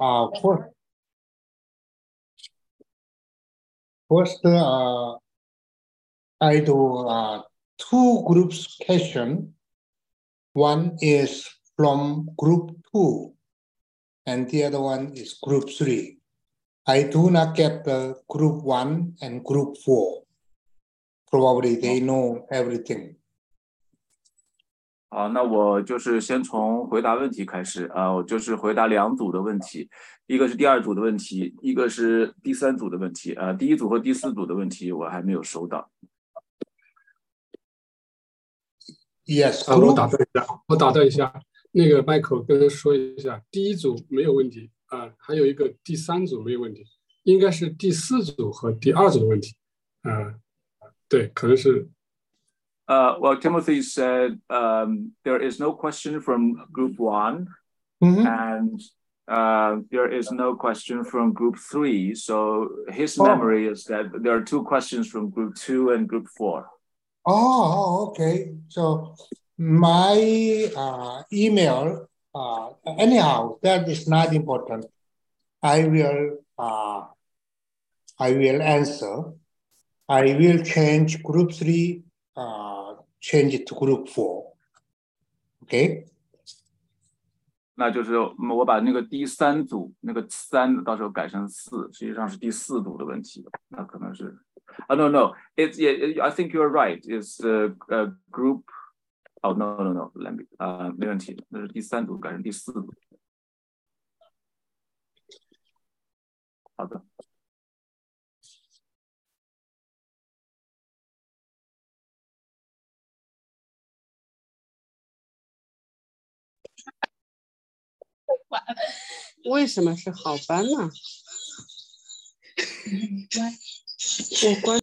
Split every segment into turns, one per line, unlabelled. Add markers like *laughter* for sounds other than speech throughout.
Uh, first, first uh, I do uh, two groups question. One is from group two, and the other one is group three. I do not get the group one and group four. Probably they know everything.
好，那我就是先从回答问题开始啊，我就是回答两组的问题，一个是第二组的问题，一个是第三组的问题啊。第一组和第四组的问题我还没有收到。
Yes,
啊，我打断一下，我打断一下，那个 Michael 跟他说一下，第一组没有问题啊，还有一个第三组没有问题，应该是第四组和第二组的问题啊，对，可能是
Uh, well, Timothy said um, there is no question from group one,
Mhm.
and uh, there is no question from group three. So his
Oh.
memory is that there are two questions from group two and group four.
Oh, oh, okay. So my uh, email, uh, anyhow, that is not important. I will, uh, I will answer. I will change group three, uh, change it to group four. Okay.
那就是我把那个第三组那个三到时候改成四，实际上是第四组的问题。那可能是啊、no no it's yeah I think you're right it's uh, uh group oh no no no let me 啊、没问题，那是第三组改成第四组。好的。*laughs*
为什么是好班呢？我关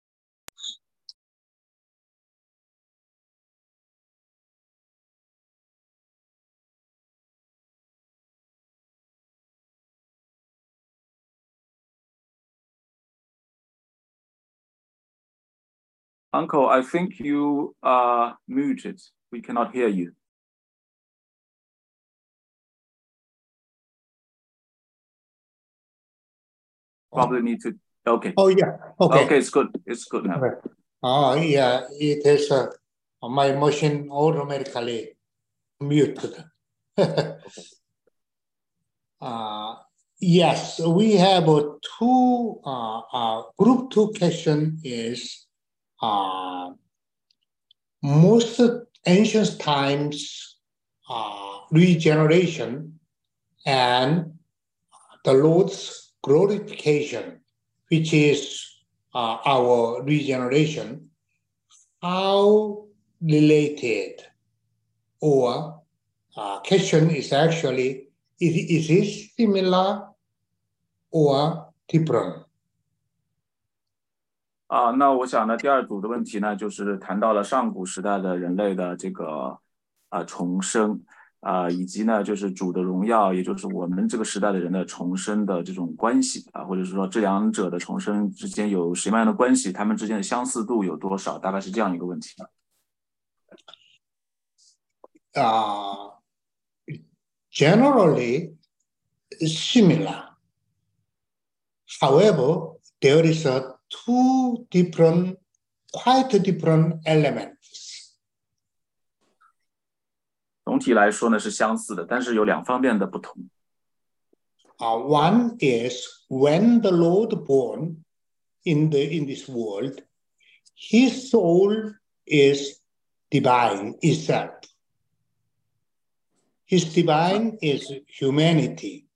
Uncle, I think you are muted. We cannot hear you. Probably need to. Okay.
Oh, yeah. Okay.
Okay, it's good. It's good now.
Okay. Oh, yeah, it is, uh, my machine automatically muted. *laughs* Uh, yes, we have uh, two, uh, uh, group two question is, uh, most ancient times, uh, regeneration and the Lord's glorification, which is uh, our regeneration, how related or uh, question is actually is, is it similar or different?
啊，那我想呢，第二组的问题呢，就是谈到了上古时代的人类的这个啊重生 啊，以及呢就是主的荣耀，也就是我们这个时代的人的重生的这种关系啊，或者是说这两者的重生之间有什么样的关系，他们之间的相似度有多少？大概是这样一个问题。
啊 generally similar. However, there is a two different, quite different element.
总体来说呢是相似的，但是有两方面的不同。
Uh, one is when the Lord born in the in this world, his soul is divine itself. His divine is humanity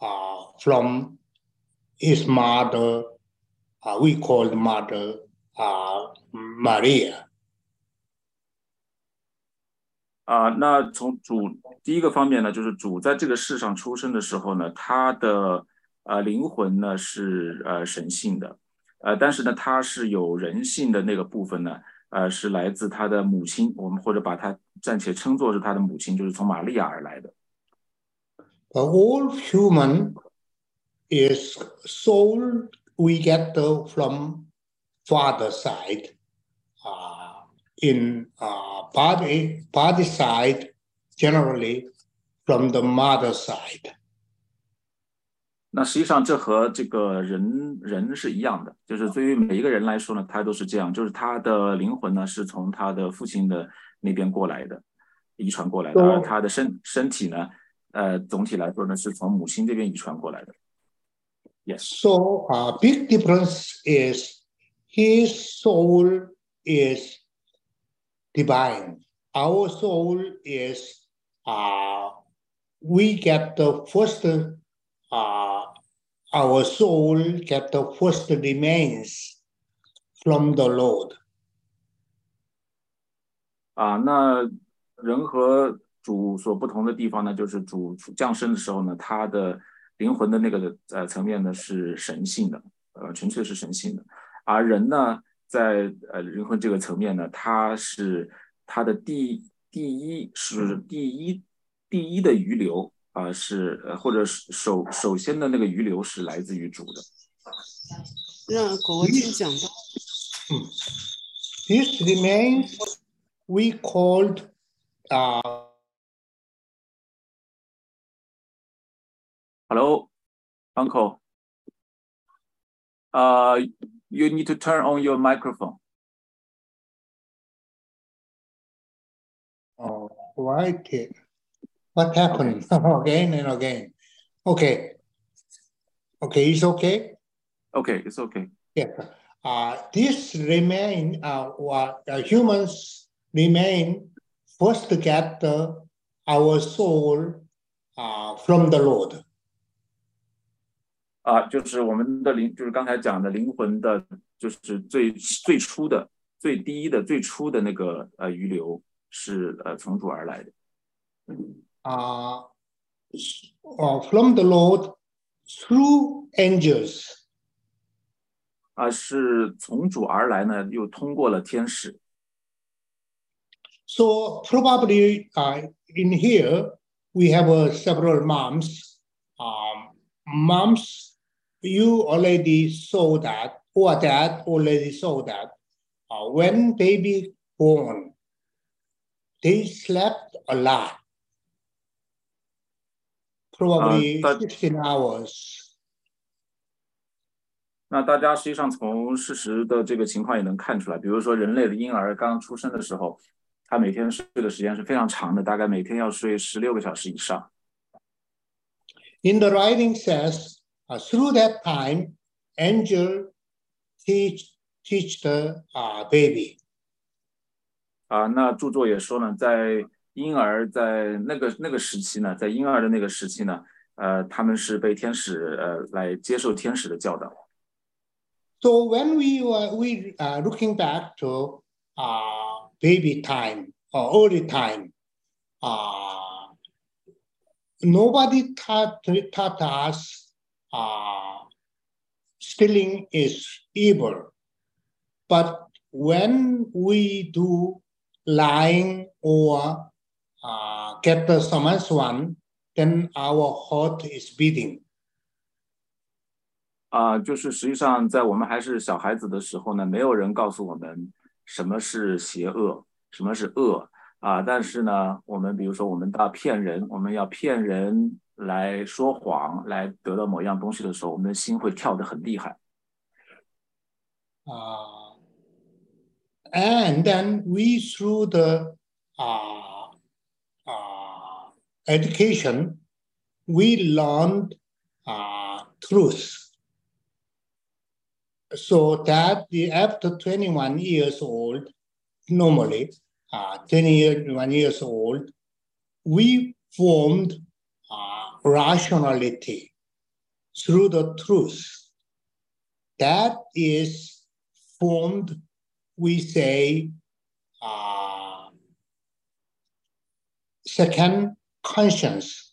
uh, from his mother, uh, we call the mother uh, Maria.
啊、那从主第一个方面呢，就是主在这个世上出生的时候呢，他的呃灵魂呢是呃神性的，呃，但是呢，他是有人性的那个部分呢，呃，是来自他的母亲，我们或者把它暂且称作是他的母亲，就是从玛利亚而来的。
The whole human is soul we get from father side. Uh, in uh, body body side, generally from the mother side.
那实际上这和这个人人是一样的，就是对于每一个人来说呢，他都是这样，就是他的灵魂呢是从他的父亲的那边过来的，遗传过来的，而他的身身体呢，呃，总体来说呢是从母亲这边遗传过来的。Yes.
So a big difference is his soul is divine. Our soul is uh we get the first uh, our soul get the first remains from the Lord.
啊，那人和主所不同的地方呢，就是主降生的时候呢，他的灵魂的那个呃层面呢是神性的，呃，纯粹是神性的。而人呢， 在呃灵魂这个层面呢，它是它的第第一是第一第一的余留。啊，是呃，或者是首首先的那个余留是来自于主的。
让国君讲吧。
嗯，This remains we called uh.
Hello, Uncle. Uh, you need to turn on your microphone.
Oh, right. What happened *laughs* again and again? Okay. Okay, it's okay?
Okay, it's okay.
Yeah. Uh, this remain, uh, what uh, humans remain first to get the, our soul uh, from the Lord.
啊，就是我们的灵，就是刚才讲的灵魂的，就是最最初的、最低的、最初的那个呃余留，是呃从主而来的。
uh, from the Lord through angels.
啊，是从主而来呢，又通过了天使。
So probably uh, in here we have uh, several moms. Um, moms, you already saw that, or dad already saw that. Uh, when baby born, they slept a lot probably uh, sixteen hours.
那大家实际上从事实的这个情况也能看出来，比如说人类的婴儿刚出生的时候，他每天睡的时间是非常长的，大概每天要睡十六个小时以上。
In the writing says, uh, through that time, angel teach teach the uh, baby.
啊，那着作也说呢，在婴儿在那个那个时期呢，在婴儿的那个时期呢，呃，他们是被天使呃来接受天使的教导。
So when we were we uh, looking back to uh, baby time or early time, uh, nobody taught, taught us uh, stealing is evil. But when we do lying or uh, get the summons one, then our heart is beating.
啊、uh,，就是实际上在我们还是小孩子的时候呢，没有人告诉我们什么是邪恶，什么是恶啊。Uh, 但是呢，我们比如说我们到骗人，我们要骗人 来说谎，来得到某样东西的时候，我们的心会跳得很厉害。
啊、uh,，and then we through the 啊、uh,。education, we learned uh, truth. So that after 21 years old, normally, uh, 21 years old, we formed uh, rationality through the truth. That is formed, we say, uh, second conscience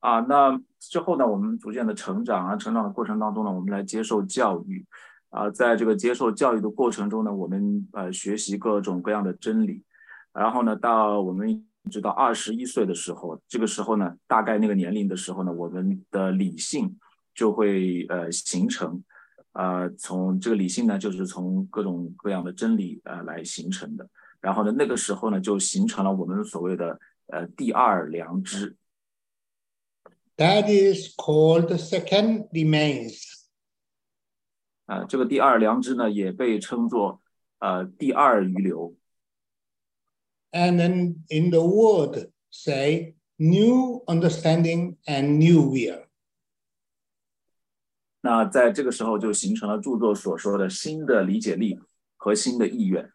啊，那之后呢，我们逐渐的成长啊，成长的过程当中呢，我们来接受教育啊，在这个接受教育的过程中呢，我们呃学习各种各样的真理，然后呢，到我们一 直到二十一岁的时候，这个时候呢，大概那个年龄的时候呢，我们的理性就会呃形成，呃，从这个理性呢，就是从各种各样的真理呃来形成的。然后呢，那个时候呢，就形成了我们所谓的呃第二良知。
That is called second remains.
啊、这个第二良知呢，也被称作呃第二余留。
And then in the word say new understanding and new will.
那在这个时候就形成了着作所说的新的理解力和新的意愿。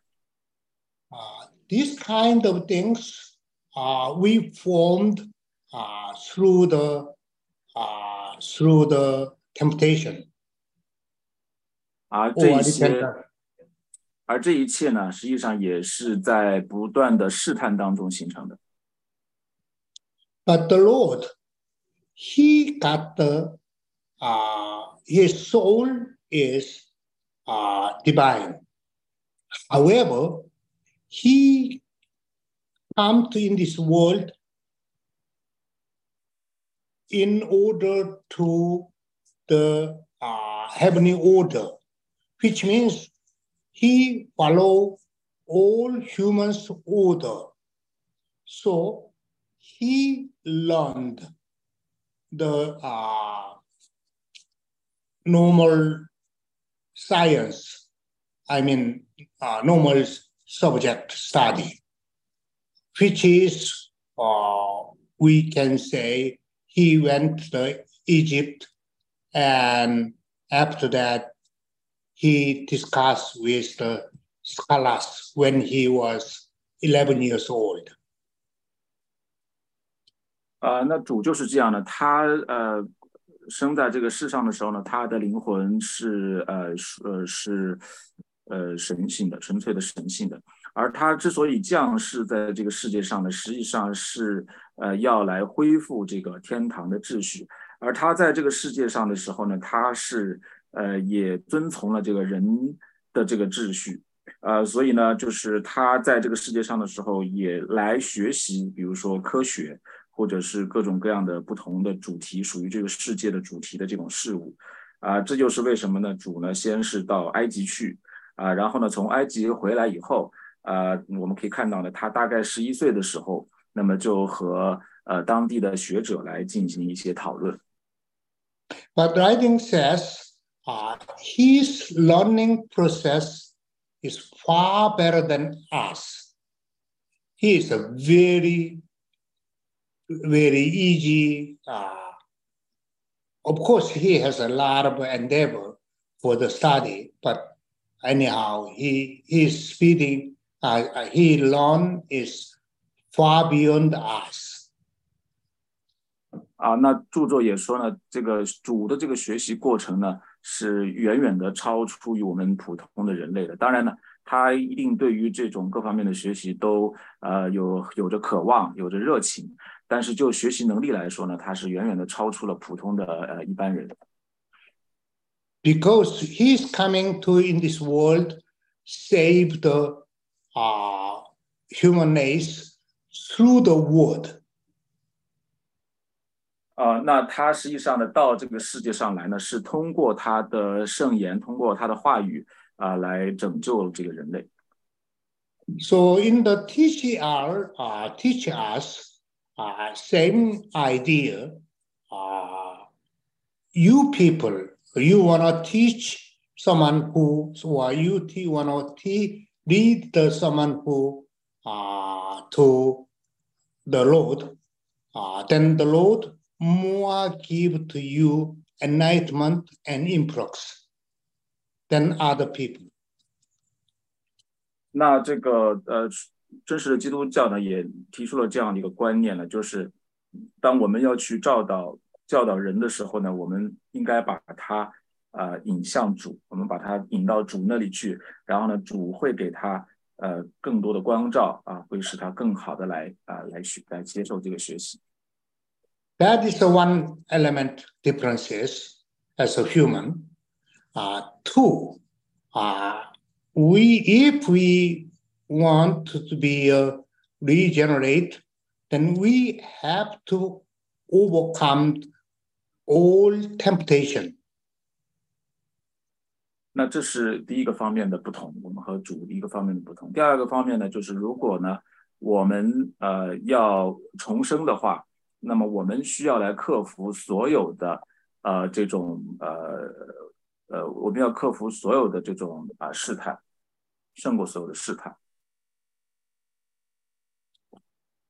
Uh, these kind of things uh, we formed uh, through the uh, through the temptation
而这
or
一些，
repentance.
而这一切呢，实际上也是在不断的试探当中形成的。
But the Lord, He got the uh, His soul is uh, divine. However, He come to in this world in order to the uh, heavenly order, which means he follow all humans' order. So he learned the uh, normal science, I mean, uh, normal subject study, which is, uh, we can say, he went to Egypt and after that, he discussed with the scholars when he was 11 years old.
呃，那主就是这样的，他呃生在这个世上的时候呢，他的灵魂是呃是呃是呃神性的，纯粹的神性的。而他之所以降世在这个世界上呢，实际上是呃要来恢复这个天堂的秩序。而他在这个世界上的时候呢，他是呃也遵从了这个人的这个秩序。呃，所以呢，就是他在这个世界上的时候，也来学习，比如说科学，或者是各种各样的不同的主题，属于这个世界的主题的这种事物。啊、这就是为什么呢？主呢，先是到埃及去，啊、然后呢，从埃及回来以后，啊、我们可以看到呢，他大概十一岁的时候，那么就和呃当地的学者来进行一些讨论。
But writing says uh, his learning process is far better than us. He is a very, very easy. Uh, of course, he has a lot of endeavor for the study, but anyhow, he his speeding, uh, uh, he learn is far beyond us.
啊，那着作也说呢，这个主的这个学习过程呢， 是远远的超出于我们普通的人类的。当然呢，他一定对于这种各方面的学习都呃有有着渴望，有着热情，但是就学习能力来说呢，他是远远的超出了普通的呃一般人。
because he's coming to in this world save the uh, human race through the word
呃，那他实际上呢，到这个世界上来呢，是通过他的圣言，通过他的话语啊、来拯救这个人类。
so in the tcr uh, teach us uh, same idea uh, you people you want to teach someone who or you want to te- lead the someone who uh, to the lord uh, then the lord more give to you enlightenment and influx than other people
那这个呃，真实的基督教呢，也提出了这样的一个观念呢，就是当我们要去教导教导人的时候呢，我们应该把他呃引向主，我们把他引到主那里去，然后呢，主会给他呃更多的光照啊，会使他更好的来啊、来学来接受这个学习。
That is the one element differences as a human. Uh, two, uh, we if we want to be uh, regenerate, then we have to overcome all temptation.
那这是第一个方面的不同，我们和主一个方面的不同。第二个方面呢，就是如果呢，我们呃要重生的话， 那么我们需要来克服所有的呃这种呃呃，我们要克服所有的这种啊试探，胜过所有的试探。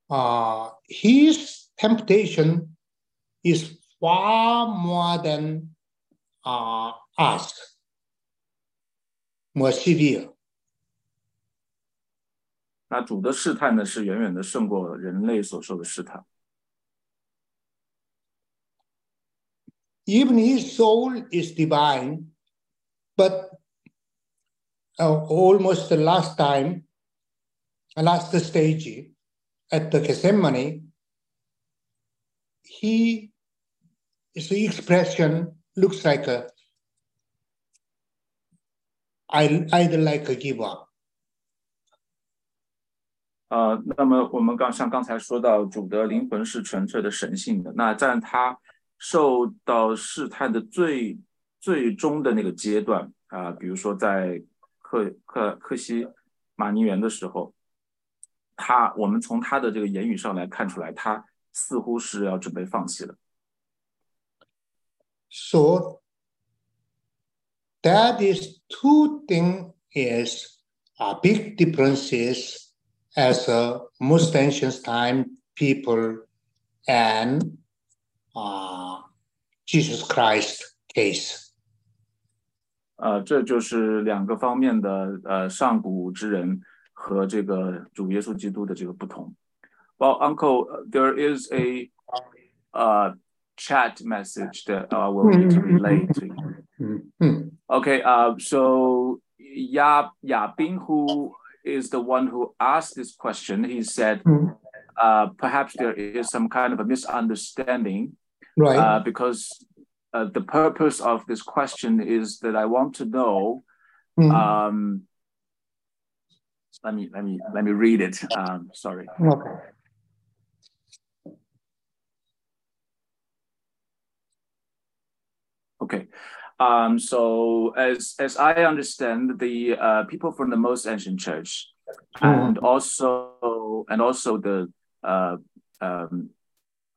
Uh, his temptation is far more than uh, us, more severe.
那主的试探呢，是远远的胜过人类所受的试探。
Even his soul is divine, but uh, almost the last time, uh, last stage at the Gethsemane, he his expression looks like a I I'd like a give up.
呃，那么我们刚像刚才说到，主的灵魂是纯粹的神性的。那在他 受到试探的最最终的那个阶段啊、比如说在克克克西马尼园的时候，他我们从他的这个言语上来看出来，他似乎是要准备放弃了。
So that is two thing is a big differences as a most ancient time people and uh, Jesus Christ case.
呃，这就是两个方面的呃上古之人和这个主耶稣基督的这个不同。Well, Uncle, there is a uh, chat message that uh, we'll need to relay to you.
Mm.
Okay, uh, so Ya Ya Bing, who is the one who asked this question, he said
Mm.
uh, perhaps there is some kind of a misunderstanding
Right.
uh, because uh, the purpose of this question is that I want to know.
Mm.
Um, let me let me let me read it. Um, sorry.
okay.
Okay. Um, so as as I understand, the uh, people from the most ancient church, and also and also the uh, um,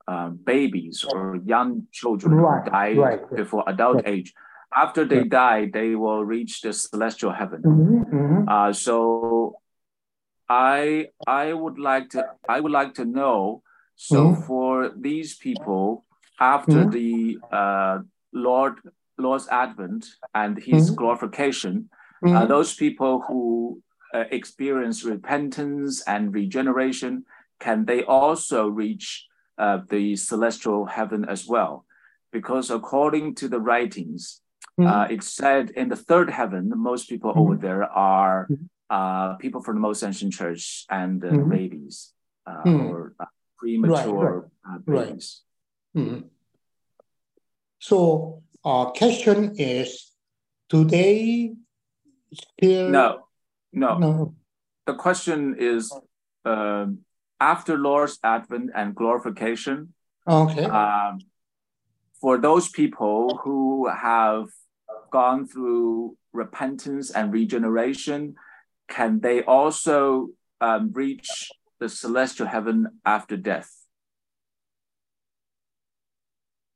uh, babies or young children
Right,
who died
right.
before adult
Right.
age, after they die, they will reach the celestial heaven.
Mhm, mhm.
Uh, so I I would like to I would like to know. So
Mhm.
for these people, after
Mhm.
the uh, Lord Lord's advent and His
Mhm.
glorification, uh,
Mhm.
those people who uh, experience repentance and regeneration, can they also reach uh, the celestial heaven as well? Because according to the writings,
Mhm.
uh, it's said in the third heaven, most people over there are
Mhm.
uh, people from the most ancient church and uh, babies uh,
Mhm.
or uh, premature uh,
right.
babies.
Mhm. So, our question is, do they still?
No, no.
No.
The question is um, after Lord's advent and glorification,
Okay.
um, for those people who have gone through repentance and regeneration, can they also um, reach the celestial heaven after death?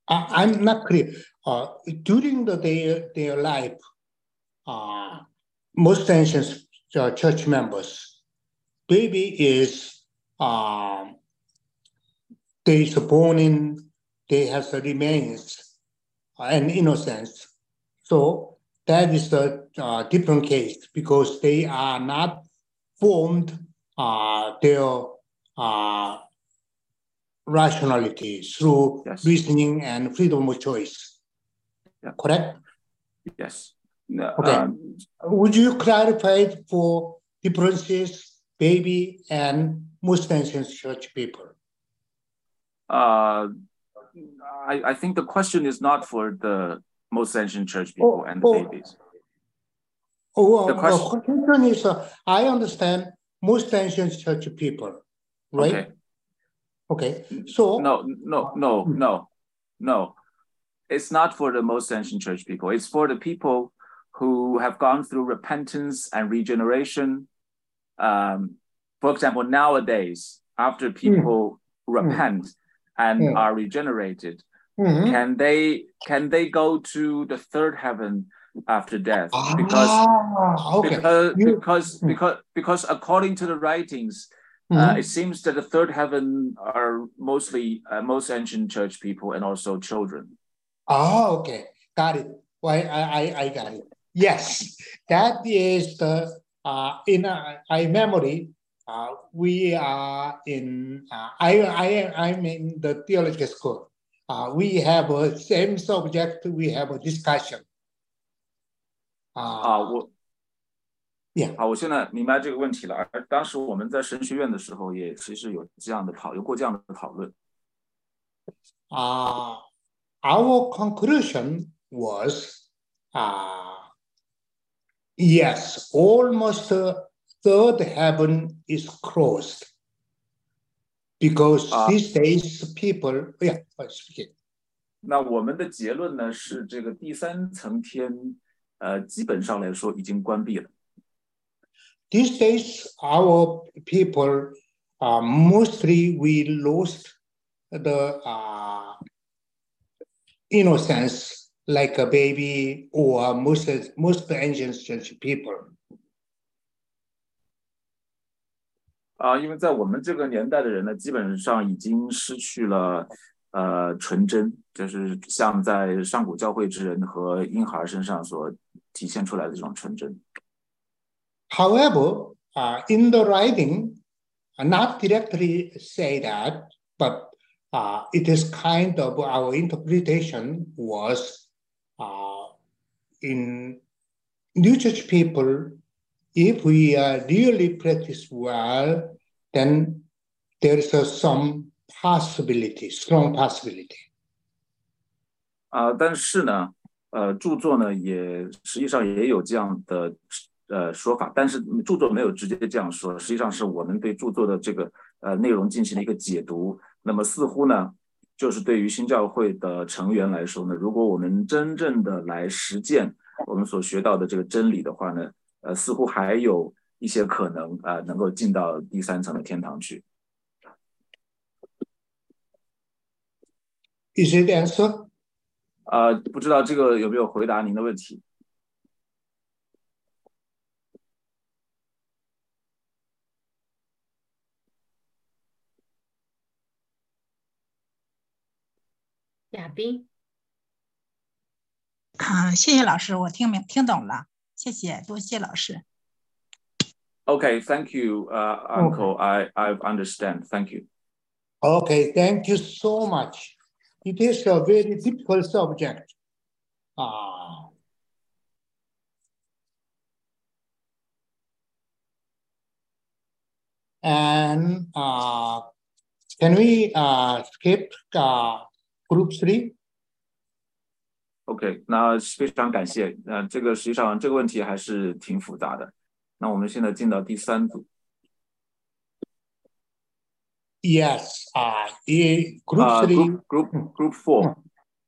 I, I'm not clear. Uh, during the their their life, uh, most ancient uh, church members, baby is um, they is born in, they have the remains uh, and innocence. So that is a uh, different case because they are not formed uh, their uh, rationality through
Yes.
reasoning and freedom of choice.
Yeah.
Correct?
Yes. No,
Okay.
um,
Would you clarify it for differences, baby and most ancient church people?
uh, I, I think the question is not for the most ancient church people
Oh,
and the
oh.
babies.
Oh,
The question-
uh, question is, uh, I understand most ancient church people, right?
Okay.
Okay, so.
No, no, no,
Hmm.
no, no. It's not for the most ancient church people. It's for the people who have gone through repentance and regeneration. Um, for example, nowadays, after people repent and
Mm.
are regenerated, can they can they go to the third heaven after death? Because
ah, okay.
because
You-
because because because according to the writings,
Mhm.
uh, it seems that the third heaven are mostly uh, most ancient church people and also children.
Oh, okay. Got it. Why I, I, I got it. Yes, that is the uh in uh, I memory Uh, we are in uh, I I I'm in the theological school. Uh, we have a same subject. We have a discussion.
啊，
Uh,
我
Yeah.
好，我现在明白这个问题了。而当时我们在神学院的时候，也其实有这样的讨有过这样的讨论。
uh, our conclusion was uh, yes, almost uh, third heaven is closed because
Ah.
these days people, yeah, oh, speak it.
那我们的结论呢是，这个第三层天，呃，基本上来说已经关闭了。
These days, our people, uh, mostly we lost the uh, innocence like a baby or most most ancient church people.
啊，因为在我们这个年代的人呢，基本上已经失去了呃纯真，就是像在上古教会之人和婴孩身上所体现出来的这种纯真。
However, uh, in the writing, uh, not directly say that, but uh, it is kind of our interpretation was uh, in New Church people, if we are really practice well, then there is a, some possibility, strong possibility.
啊、但是呢，呃，著作呢也实际上也有这样的呃说法，但是著作没有直接这样说，实际上是我们对著作的这个呃内容进行了一个解读。那么似乎呢，就是对于新教会的成员来说呢，如果我们真正的来实践我们所学到的这个真理的话呢，呃，似乎还有一些可能啊、呃能够进到第三层的天堂去。
Is it answer?
呃，不知道这个有没有回答您的问题？
亚斌，
啊，谢谢老师，我听明听懂了，谢谢，多谢老师。
Okay, thank you, uh, Uncle. I I understand. Thank you.
Okay, thank you so much. It is a very difficult subject. Ah. and uh, can we uh, skip uh, group three?
OK，那非常感谢。呃，这个实际上这个问题还是挺复杂的。那我们现在进到第三组
Yes, uh, eh, group
啊、
three.
group group group four。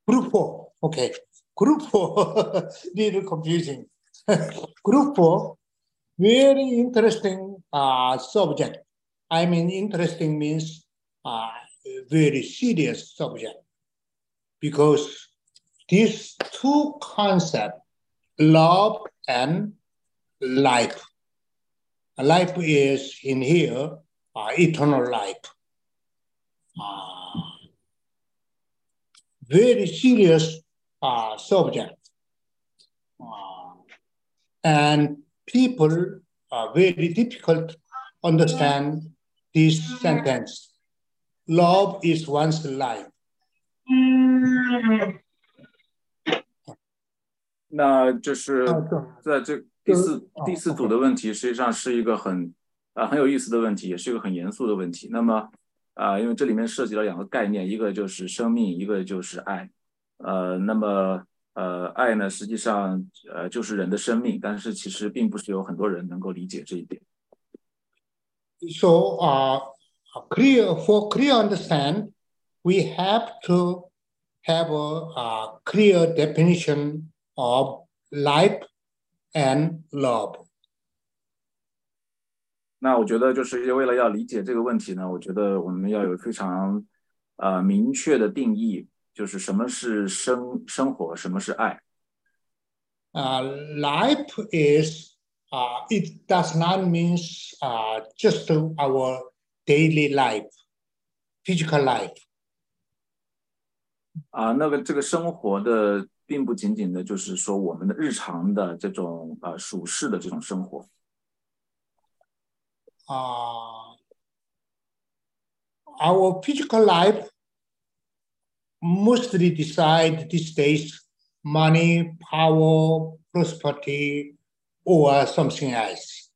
Group four, okay. Group four, little confusing. *laughs* Group four, very interesting uh, subject. I mean, interesting means uh, very serious subject because these two concepts, love and life. Life is in here, uh, eternal life. Uh, very serious uh, subject. Uh, and people are very difficult to understand this sentence. Love is one's life.
那就是在这第四
哦
第四组的问题，实际上是一个很啊、很有意思的问题，也是一个很严肃的问题。那么啊、因为这里面涉及了两个概念，一个就是生命，一个就是爱。呃，那么呃，爱呢，实际上呃就是人的生命，但是其实并不是有很多人能够理解这一点。
So, uh, clear for clear understand, we have to have a, uh clear definition of life and love.
那我觉得就是为了要理解这个问题呢，我觉得我们要有非常 呃明确的定义，就是什么是生生活，什么是爱。
Uh, life is, uh, it does not mean uh, just our daily life, physical life.
啊，那个这个生活的， 并不仅仅的就是说我们的日常的这种呃属世的这种生活。
Uh, our physical life mostly decide these days money, power, prosperity, or something else.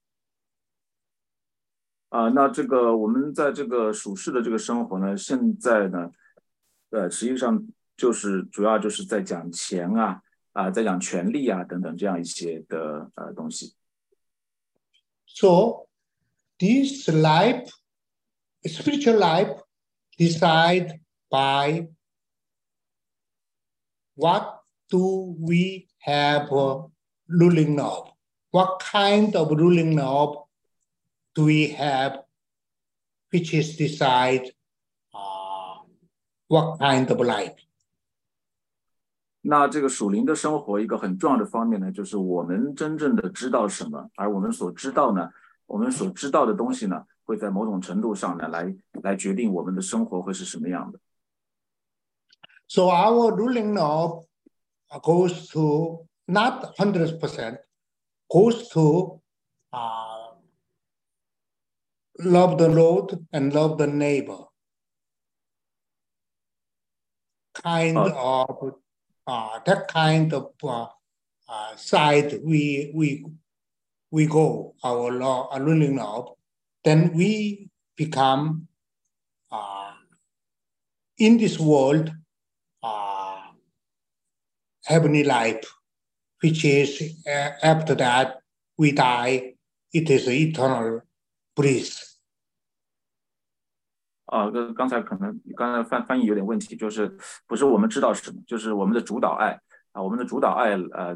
啊，那这个我们在这个属世的这个生活呢，现在呢，呃，实际上 就是主要就是在讲钱啊，啊，在讲权利啊等等这样一些的呃东西。
So, this life, spiritual life, decide by what do we have uh, ruling of? What kind of ruling of do we have, which is decide uh, what kind of life?
那这个属灵的生活一个很重要的方面呢，就是我们真正的知道什么，而我们所知道呢，我们所知道的东西呢，会在某种程度上呢，来来决定我们的生活会是什么样的。
So our ruling of goes to not hundred percent, goes to uh, love the Lord and love the neighbor. Kind
Uh,
of uh, that kind of uh, uh, side we we we go our law our ruling of, then we become uh, in this world uh, heavenly life, which is uh, after that we die, it is eternal bliss.
啊，刚刚才可能刚才翻翻译有点问题，就是不是我们知道什么，就是我们的主导爱啊，我们的主导爱呃，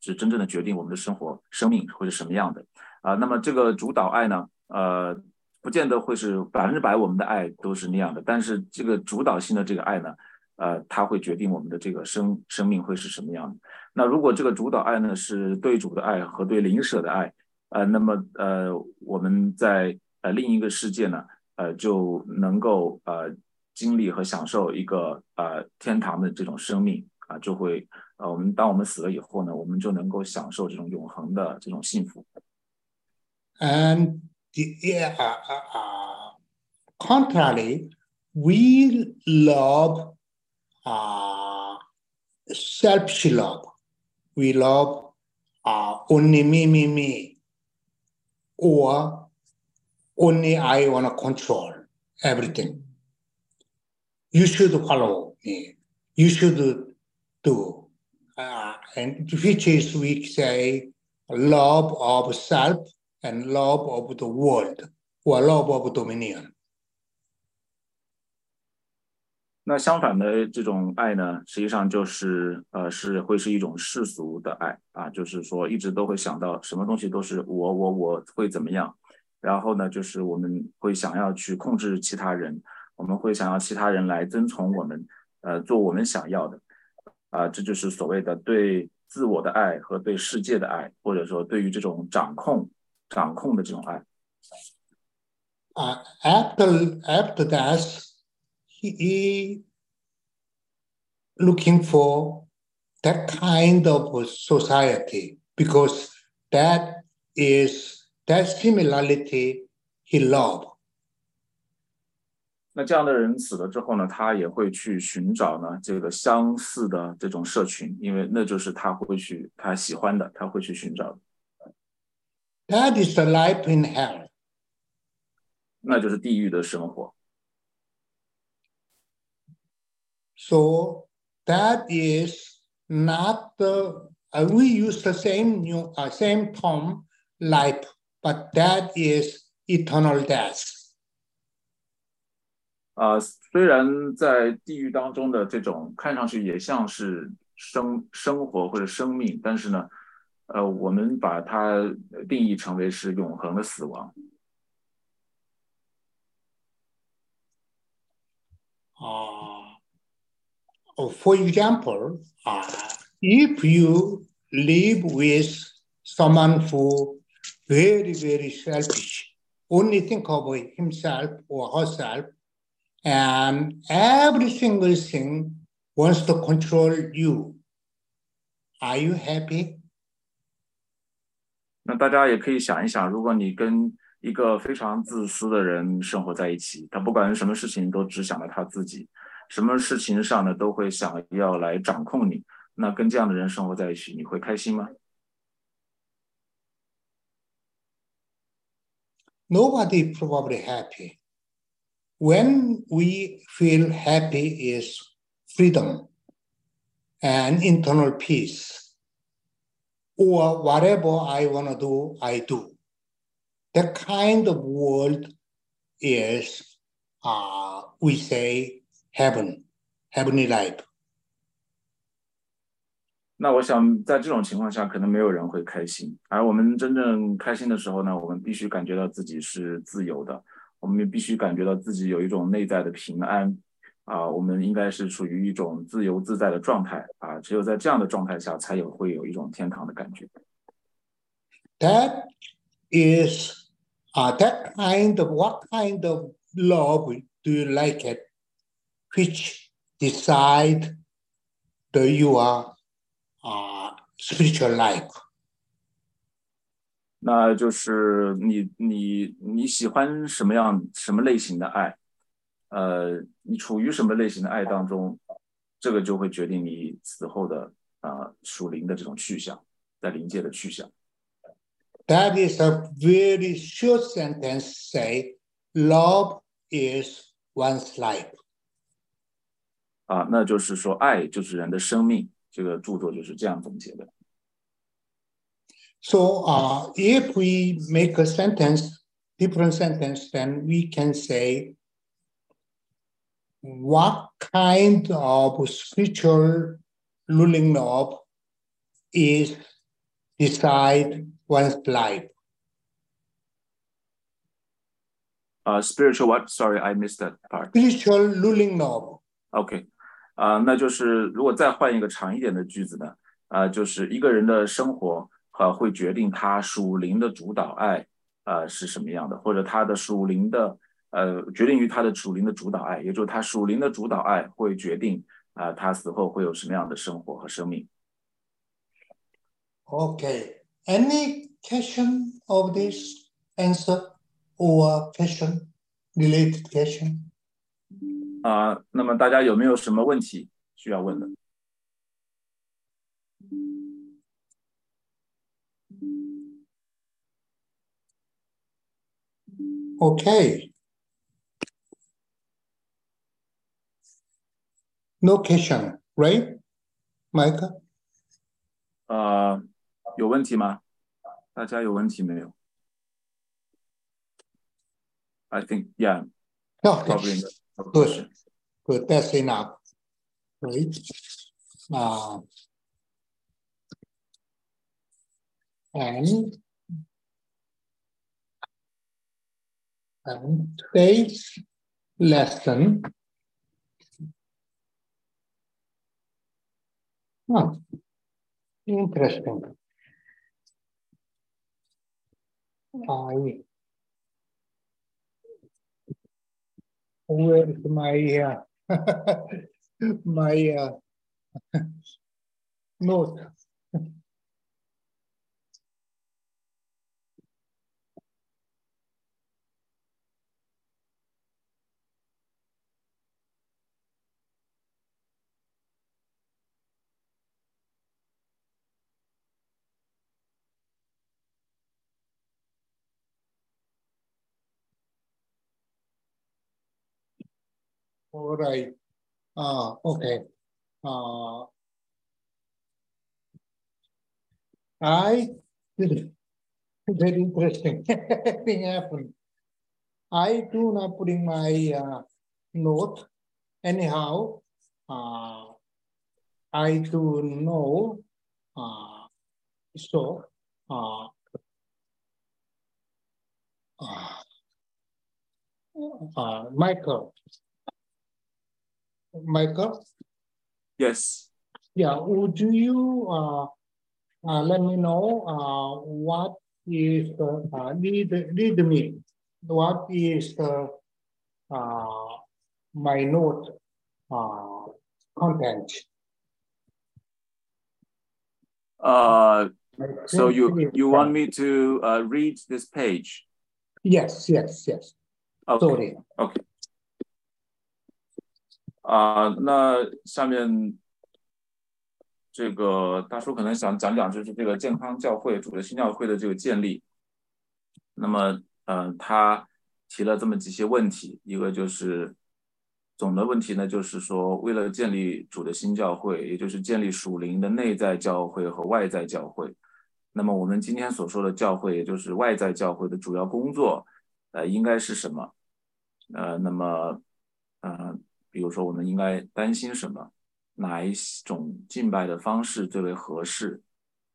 是真正的决定我们的生活生命会是什么样的啊。那么这个主导爱呢，呃，不见得会是百分之百我们的爱都是那样的，但是这个主导性的这个爱呢，呃，它会决定我们的这个生生命会是什么样的。那如果这个主导爱呢是对主的爱和对邻舍的爱，呃，那么呃，我们在呃另一个世界呢。呃，就能够呃经历和享受一个呃天堂的这种生命啊，就会呃我们当我们死了以后呢，我们就能够享受这种永恒的这种幸福。
And yeah, uh, uh, uh, contrary, we love uh, selfish love. We love uh, only me, me, me, or only I want to control everything. You should follow me. You should do. Uh, and which is, we say, love of self and love of the world or love of dominion.
那相反的这种爱呢，实际上就是呃是会是一种世俗的爱啊，就是说一直都会想到什么东西都是我我我会怎么样， 然后呢，就是我们会想要去控制其他人，我们会想要其他人来遵从我们，呃，做我们想要的，啊、这就是所谓的对自我的爱和对世界的爱，或者说对于这种掌控、掌控的这种爱。
Uh, after after that, he, he looking for that kind of society because that is that similarity he love.
那这样的人死了之后呢，他也会去寻找呢这个相似的这种社群，因为那就是他会去他喜欢的，他会去寻找的，
That is the life in hell.
那就是地狱的生活。
So that is not the uh, we use the same new uh, same term life, but that is eternal death.
啊、虽然在地狱当中的这种看上去也像是生生活或者生命，但是呢，呃，我们把它定义成为是永恒的死亡。
uh, for example, uh, if you live with someone who very, very selfish, only think of himself or herself, and every single thing wants to control you. Are you happy?
那大家也可以想一想，如果你跟一个非常自私的人生活在一起，他不管什么事情都只想着他自己，什么事情上呢都会想要来掌控你。那跟这样的人生活在一起，你会开心吗
？Nobody probably happy. When we feel happy is freedom and internal peace or whatever I want to do, I do. That kind of world is, uh, we say, heaven, heavenly life.
那我想，在这种情况下，可能没有人会开心。而我们真正开心的时候呢，我们必须感觉到自己是自由的，我们也必须感觉到自己有一种内在的平安。啊，我们应该是处于一种自由自在的状态啊，只有在这样的状态下，才有会有一种天堂的感觉。
That is, uh, that kind of what kind of love do you like it? Which decide the your uh spiritual life?
那就是你你你喜欢什么样什么类型的爱？呃，你处于什么类型的爱当中，这个就会决定你死后的啊属灵的这种去向，在灵界的去向。
That is a very short sentence. Say, love is one's life.
啊，那就是说，爱就是人的生命。这个着作就是这样总结的。
So, uh, if we make a sentence, different sentence, then we can say what kind of spiritual ruling of is decide one's life.
Uh, spiritual what? Sorry, I missed that part.
Spiritual ruling of.
OK， 啊、那就是如果再换一个长一点的句子呢，啊、就是一个人的生活呃会决定他属灵的主导爱啊是什么样的，或者他的属灵的呃，决定于他的属灵的主导爱，也就是他属灵的主导爱会决定啊、他死后会有什么样的生活和生命。
Okay. Any question of this answer or question related question?
啊、呃，那么大家有没有什么问题需要问的
？？Okay，No question, right? Mike，
呃，有问题吗？大家有问题没有？I think, yeah,
No,
probably.
Good. Good, that's enough. Right? Uh, and and today's lesson Oh, interesting. I where is my uh, my uh, note? All right. Uh, okay. Uh, I *laughs* very interesting *laughs* thing happened. I do not putting my uh, note. Anyhow, uh, I do know. Uh, so, uh, uh, uh, Michael, Michael?
Yes.
Yeah, would you uh, uh, let me know uh, what is the uh, lead, lead me? What is the uh, my note uh, content?
Uh, so you you want me to uh, read this page?
Yes, yes, yes.
Okay.
Sorry.
OK，啊、那下面这个大叔可能想讲讲，就是这个健康教会主的新教会的这个建立。那么，呃，他提了这么几些问题，一个就是总的问题呢，就是说，为了建立主的新教会，也就是建立属灵的内在教会和外在教会。那么我们今天所说的教会，也就是外在教会的主要工作，呃，应该是什么？呃，那么，呃，比如说，我们应该担心什么？哪一种敬拜的方式最为合适？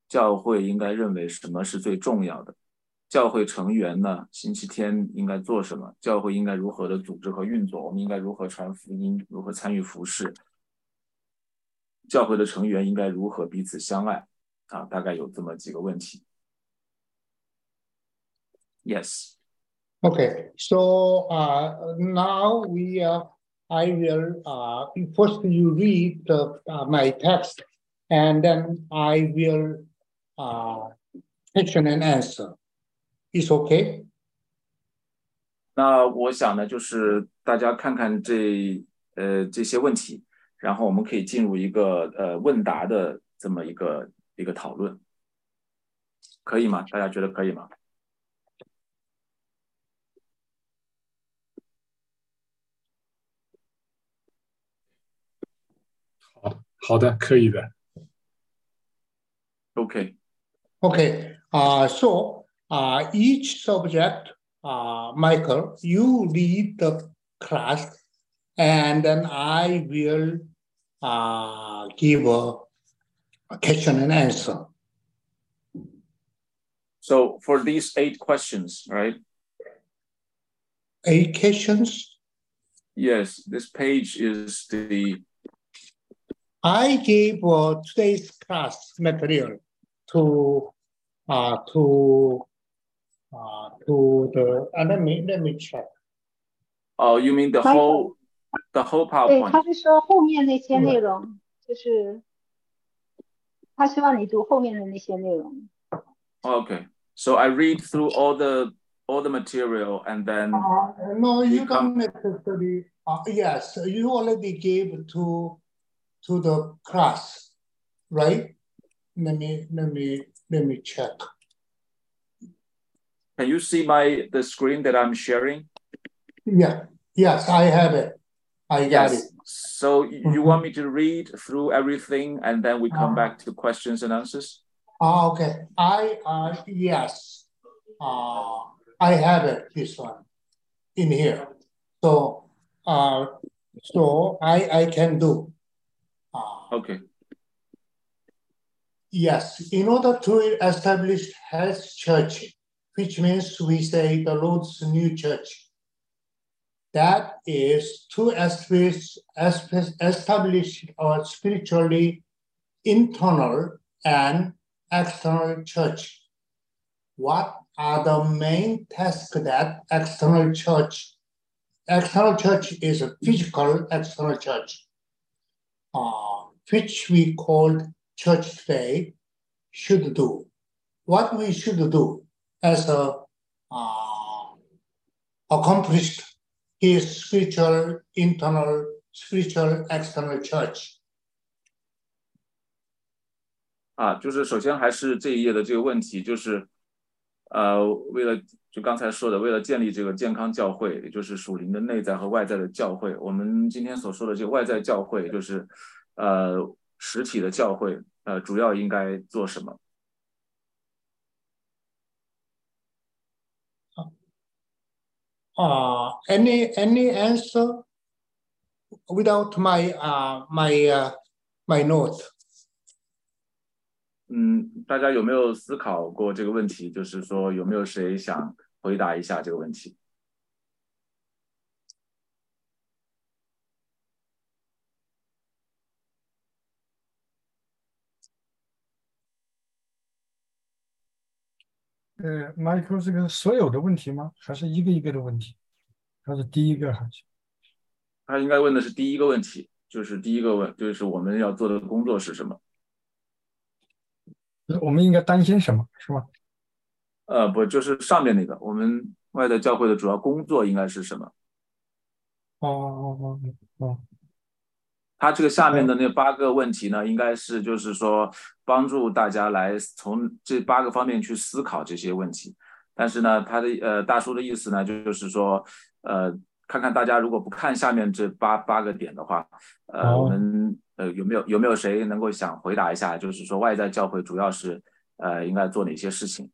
教会应该认为什么是最重要的？教会成员呢？星期天应该做什么？教会应该如何的组织和运作？我们应该如何传福音？如何参与服饰？教会的成员应该如何彼此相爱？啊，大概有这么几个问题。Yes.
Okay, so uh, now we are. I will uh, first you read the, uh, my text and then I will uh, question and answer. It's okay?
那我想呢，就是大家看看这呃这些问题，然后我们可以进入一个呃问答的这么一个一个讨论，可以吗？大家觉得可以吗？
好的，好的，可以的。
OK，
Okay, uh, so uh, each subject, uh, Michael, you lead the class and then I will uh, give a, a question and answer.
So for these eight questions, right?
Eight questions.
Yes, this page is the
I gave uh, today's class material to uh, to uh, to the uh, let me let me check.
oh, you mean the
Michael.
whole the whole
对，他
PowerPoint?
是说后面那些
嗯
内容，就是他希望你读后面的那些内容。
Okay, so I read through all the all the material and then
Uh, no, you
You come-
don't necessarily. Uh, yes, you already gave to to the class, right? Let me let me let me check.
can you see my the screen that I'm sharing?
Yeah, yes, I have it. I got it.
So you
Mhm.
want me to read through everything and then we come
Uh,
back to questions and answers?
Ah, okay. I uh yes. Uh, I have it. This one in here. So uh, so I I can do.
Okay.
Yes, in order to establish health church, which means we say the Lord's new church. That is to establish, establish a spiritually internal and external church. What are the main tasks that external church? External church is a physical external church, uh, which we call church today should do. What we should do as a uh, accomplished his spiritual internal, spiritual external church.
啊，就是首先还是这一页的这个问题，就是呃，为了就刚才说的，为了建立这个健康教会，也就是属灵的内在和外在的教会，我们今天所说的这个外在教会，就是 呃实体的教会，呃，主要应该做什么
？Uh, any any answer without my uh, my uh, my note?
嗯，大家有没有思考过这个问题？就是说，有没有谁想回答一下这个问题？
呃，Michael 这个所有的问题吗？还是一个一个的问题？他是第一个还是？
他应该问的是第一个问题，就是第一个问，就是我们要做的工作是什么？
我们应该担心什么是吗？
呃，不，就是上面那个，我们外在教会的主要工作应该是什么？
哦哦哦哦。
他这个下面的那八个问题呢，应该是就是说帮助大家来从这八个方面去思考这些问题。但是呢，他的呃大叔的意思呢，就是说呃，看看大家如果不看下面这八八个点的话，呃，我们呃有没有有没有谁能够想回答一下？就是说外在教会主要是呃应该做哪些事情？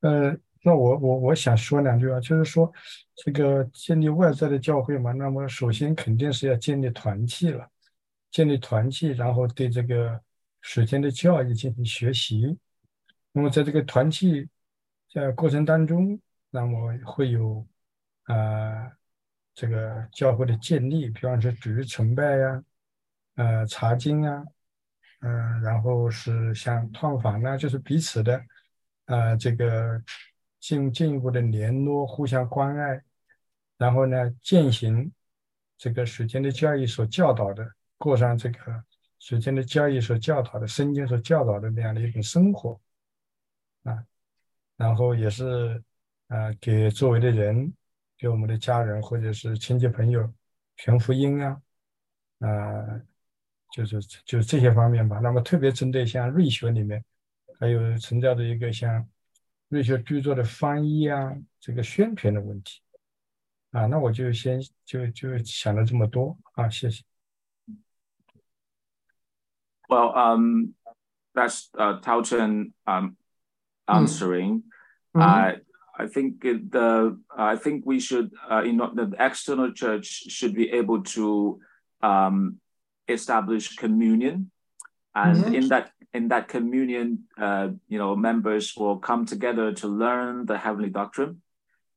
呃。那我我我想说两句啊，就是说，这个建立外在的教会嘛，那么首先肯定是要建立团契了，建立团契，然后对这个时间的教育进行学习。那么在这个团契在过程当中，那么会有啊这个教会的建立，比方说主日崇拜呀，呃查经啊，嗯，然后是像探访呢，就是彼此的啊这个。进进一步的联络，互相关爱，然后呢，践行这个时间的教育所教导的，过上这个时间的教育所教导的圣经所教导的那样的一种生活啊，然后也是啊，给周围的人，给我们的家人或者是亲戚朋友传福音啊，啊，就是就这些方面吧。那么特别针对像瑞学里面，还有存在的一个像。瑞雪着作的翻译啊，这个宣传的问题啊，那我就先就就想了这么多啊，谢谢。
Well, um, that's uh, Tauchen um, answering. Mm. I I think the I think we should, uh, you know, the external church should be able to um, establish communion, and mm-hmm. in that in that communion, uh, you know, members will come together to learn the heavenly doctrine,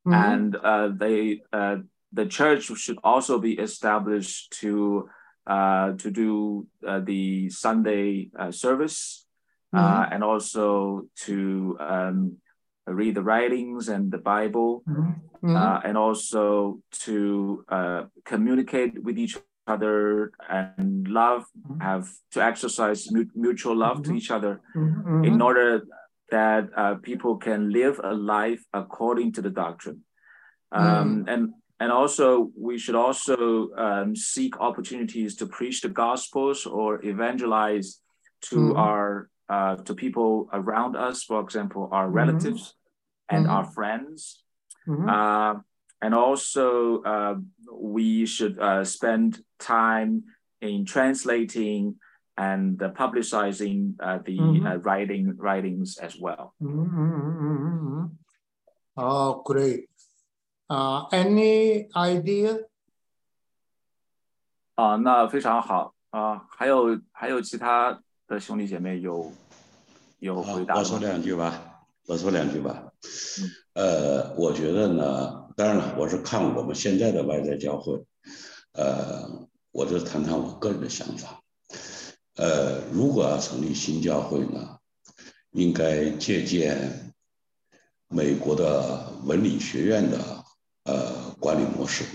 mm-hmm. and uh, they uh, the church should also be established to uh, to do uh, the Sunday uh, service, mm-hmm. and also to um, read the writings and the Bible, mm-hmm. and also to communicate with each other and love, mm-hmm. have to exercise mutual love mm-hmm. to each other mm-hmm. in order that uh, people can live a life according to the doctrine. Um, mm. and and also we should also um, seek opportunities to preach the gospels or evangelize to mm. our uh, to people around us, for example, our relatives and our friends. Uh, and also uh, we should uh, spend time in translating and uh, publicizing uh, the mm -hmm. writing writings as well.
Mm -hmm. Oh, great! Uh, any idea?
啊，那非常好啊！还有还有其他的兄弟姐妹有有回答
我说两句吧，我说两句吧。嗯、呃，我觉得呢。 当然了，我是看我们现在的外在教会，呃，我就谈谈我个人的想法。呃，如果要成立新教会呢，应该借鉴美国的文理学院的呃管理模式。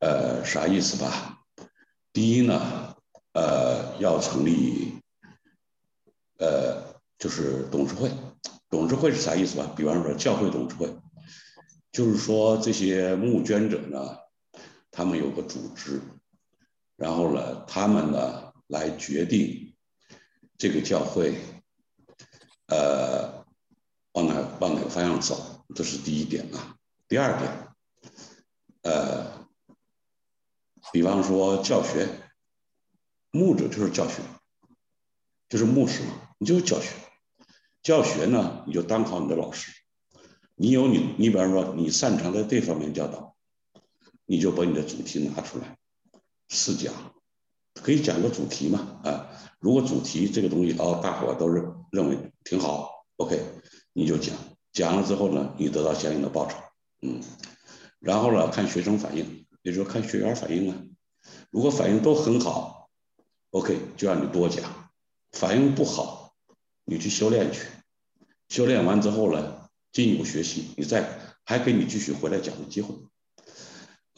呃，啥意思吧？第一呢，呃，要成立，呃，就是董事会。董事会是啥意思吧？比方说教会董事会。就是说，这些募捐者呢，他们有个组织，然后呢，他们呢来决定这个教会，呃，往哪往哪个方向走，这是第一点啊。第二点，呃，比方说教学，牧者就是教学，就是牧师嘛，你就是教学，教学呢，你就当好你的老师。你有你，你比方说你擅长在这方面教导，你就把你的主题拿出来试讲，可以讲个主题嘛啊？如果主题这个东西哦，大伙都认认为挺好，OK，你就讲，讲了之后呢，你得到相应的报酬，嗯，然后呢，看学生反应，也就是说看学员反应啊，如果反应都很好，OK，就让你多讲，反应不好，你去修炼去，修炼完之后呢，进一步学习，你再还给你继续回来讲的机会。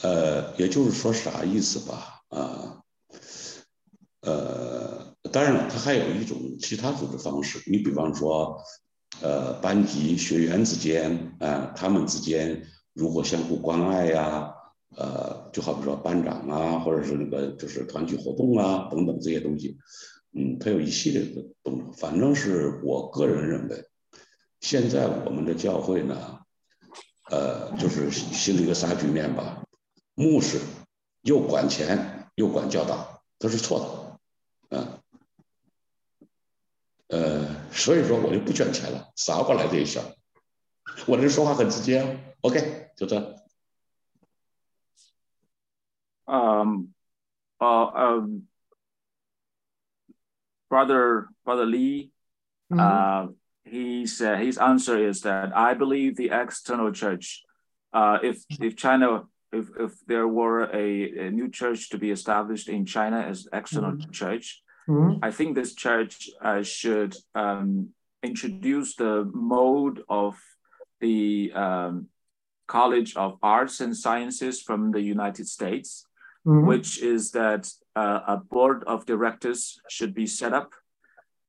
呃，也就是说啥意思吧？啊，呃，当然了，它还有一种其他组织方式，你比方说，呃，班级学员之间啊，他们之间如何相互关爱呀？呃，就好比说班长啊，或者是那个就是团体活动啊等等这些东西，嗯，它有一系列的动作。反正是我个人认为，现在我们的教会呢，呃，就是形成一个啥局面吧？牧师又管钱又管教导，这是错的，嗯，呃，所以说我就不捐钱了，砸过来这一下。我这说话很直接，OK，就这。
um, uh, um, brother brother Lee, mm-hmm. uh, he said his answer is that I believe the external church. Uh, if if China if if there were a, a, new church to be established in China as external mm-hmm. church, mm-hmm. I think this church uh, should um, introduce the mode of the um, College of Arts and Sciences from the United States mm-hmm. which is that uh, a board of directors should be set up.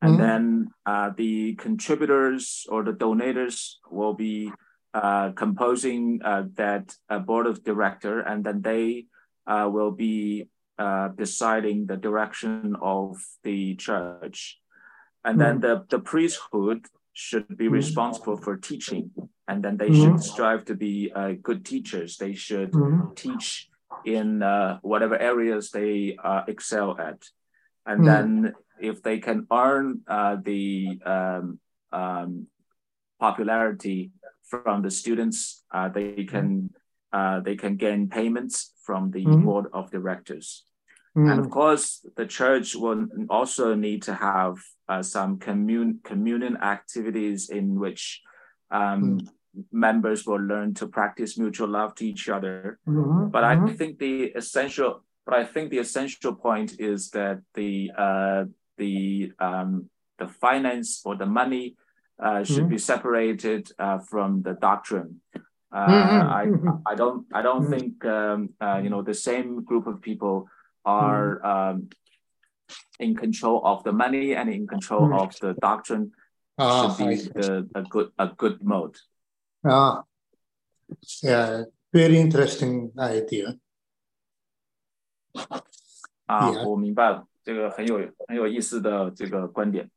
And mm-hmm. then uh, the contributors or the donors will be uh, composing uh, that board of director, and then they uh, will be uh, deciding the direction of the church. And then mm-hmm. the, the priesthood should be mm-hmm. responsible for teaching and then they mm-hmm. should strive to be uh, good teachers they should mm-hmm. teach in uh, whatever areas they uh, excel at. And mm. then if they can earn uh, the um, um, popularity from the students, uh, they can uh, they can gain payments from the mm. board of directors. Mm. And of course, the church will also need to have uh, some commun- communion activities in which um, mm members will learn to practice mutual love to each other. Mm-hmm. But mm-hmm. I think the essential, but I think the essential point is that the uh, the um, the finance or the money uh, should mm-hmm. be separated uh, from the doctrine. Uh, mm-hmm. I mm-hmm. I don't I don't mm-hmm. think um, uh, you know the same group of people are um, in control of the money and in control of the doctrine. Ah, should be the, a good a good mode.
Ah, yeah, very interesting idea.
啊，我明白了， 这个很有很有意思的这个观点。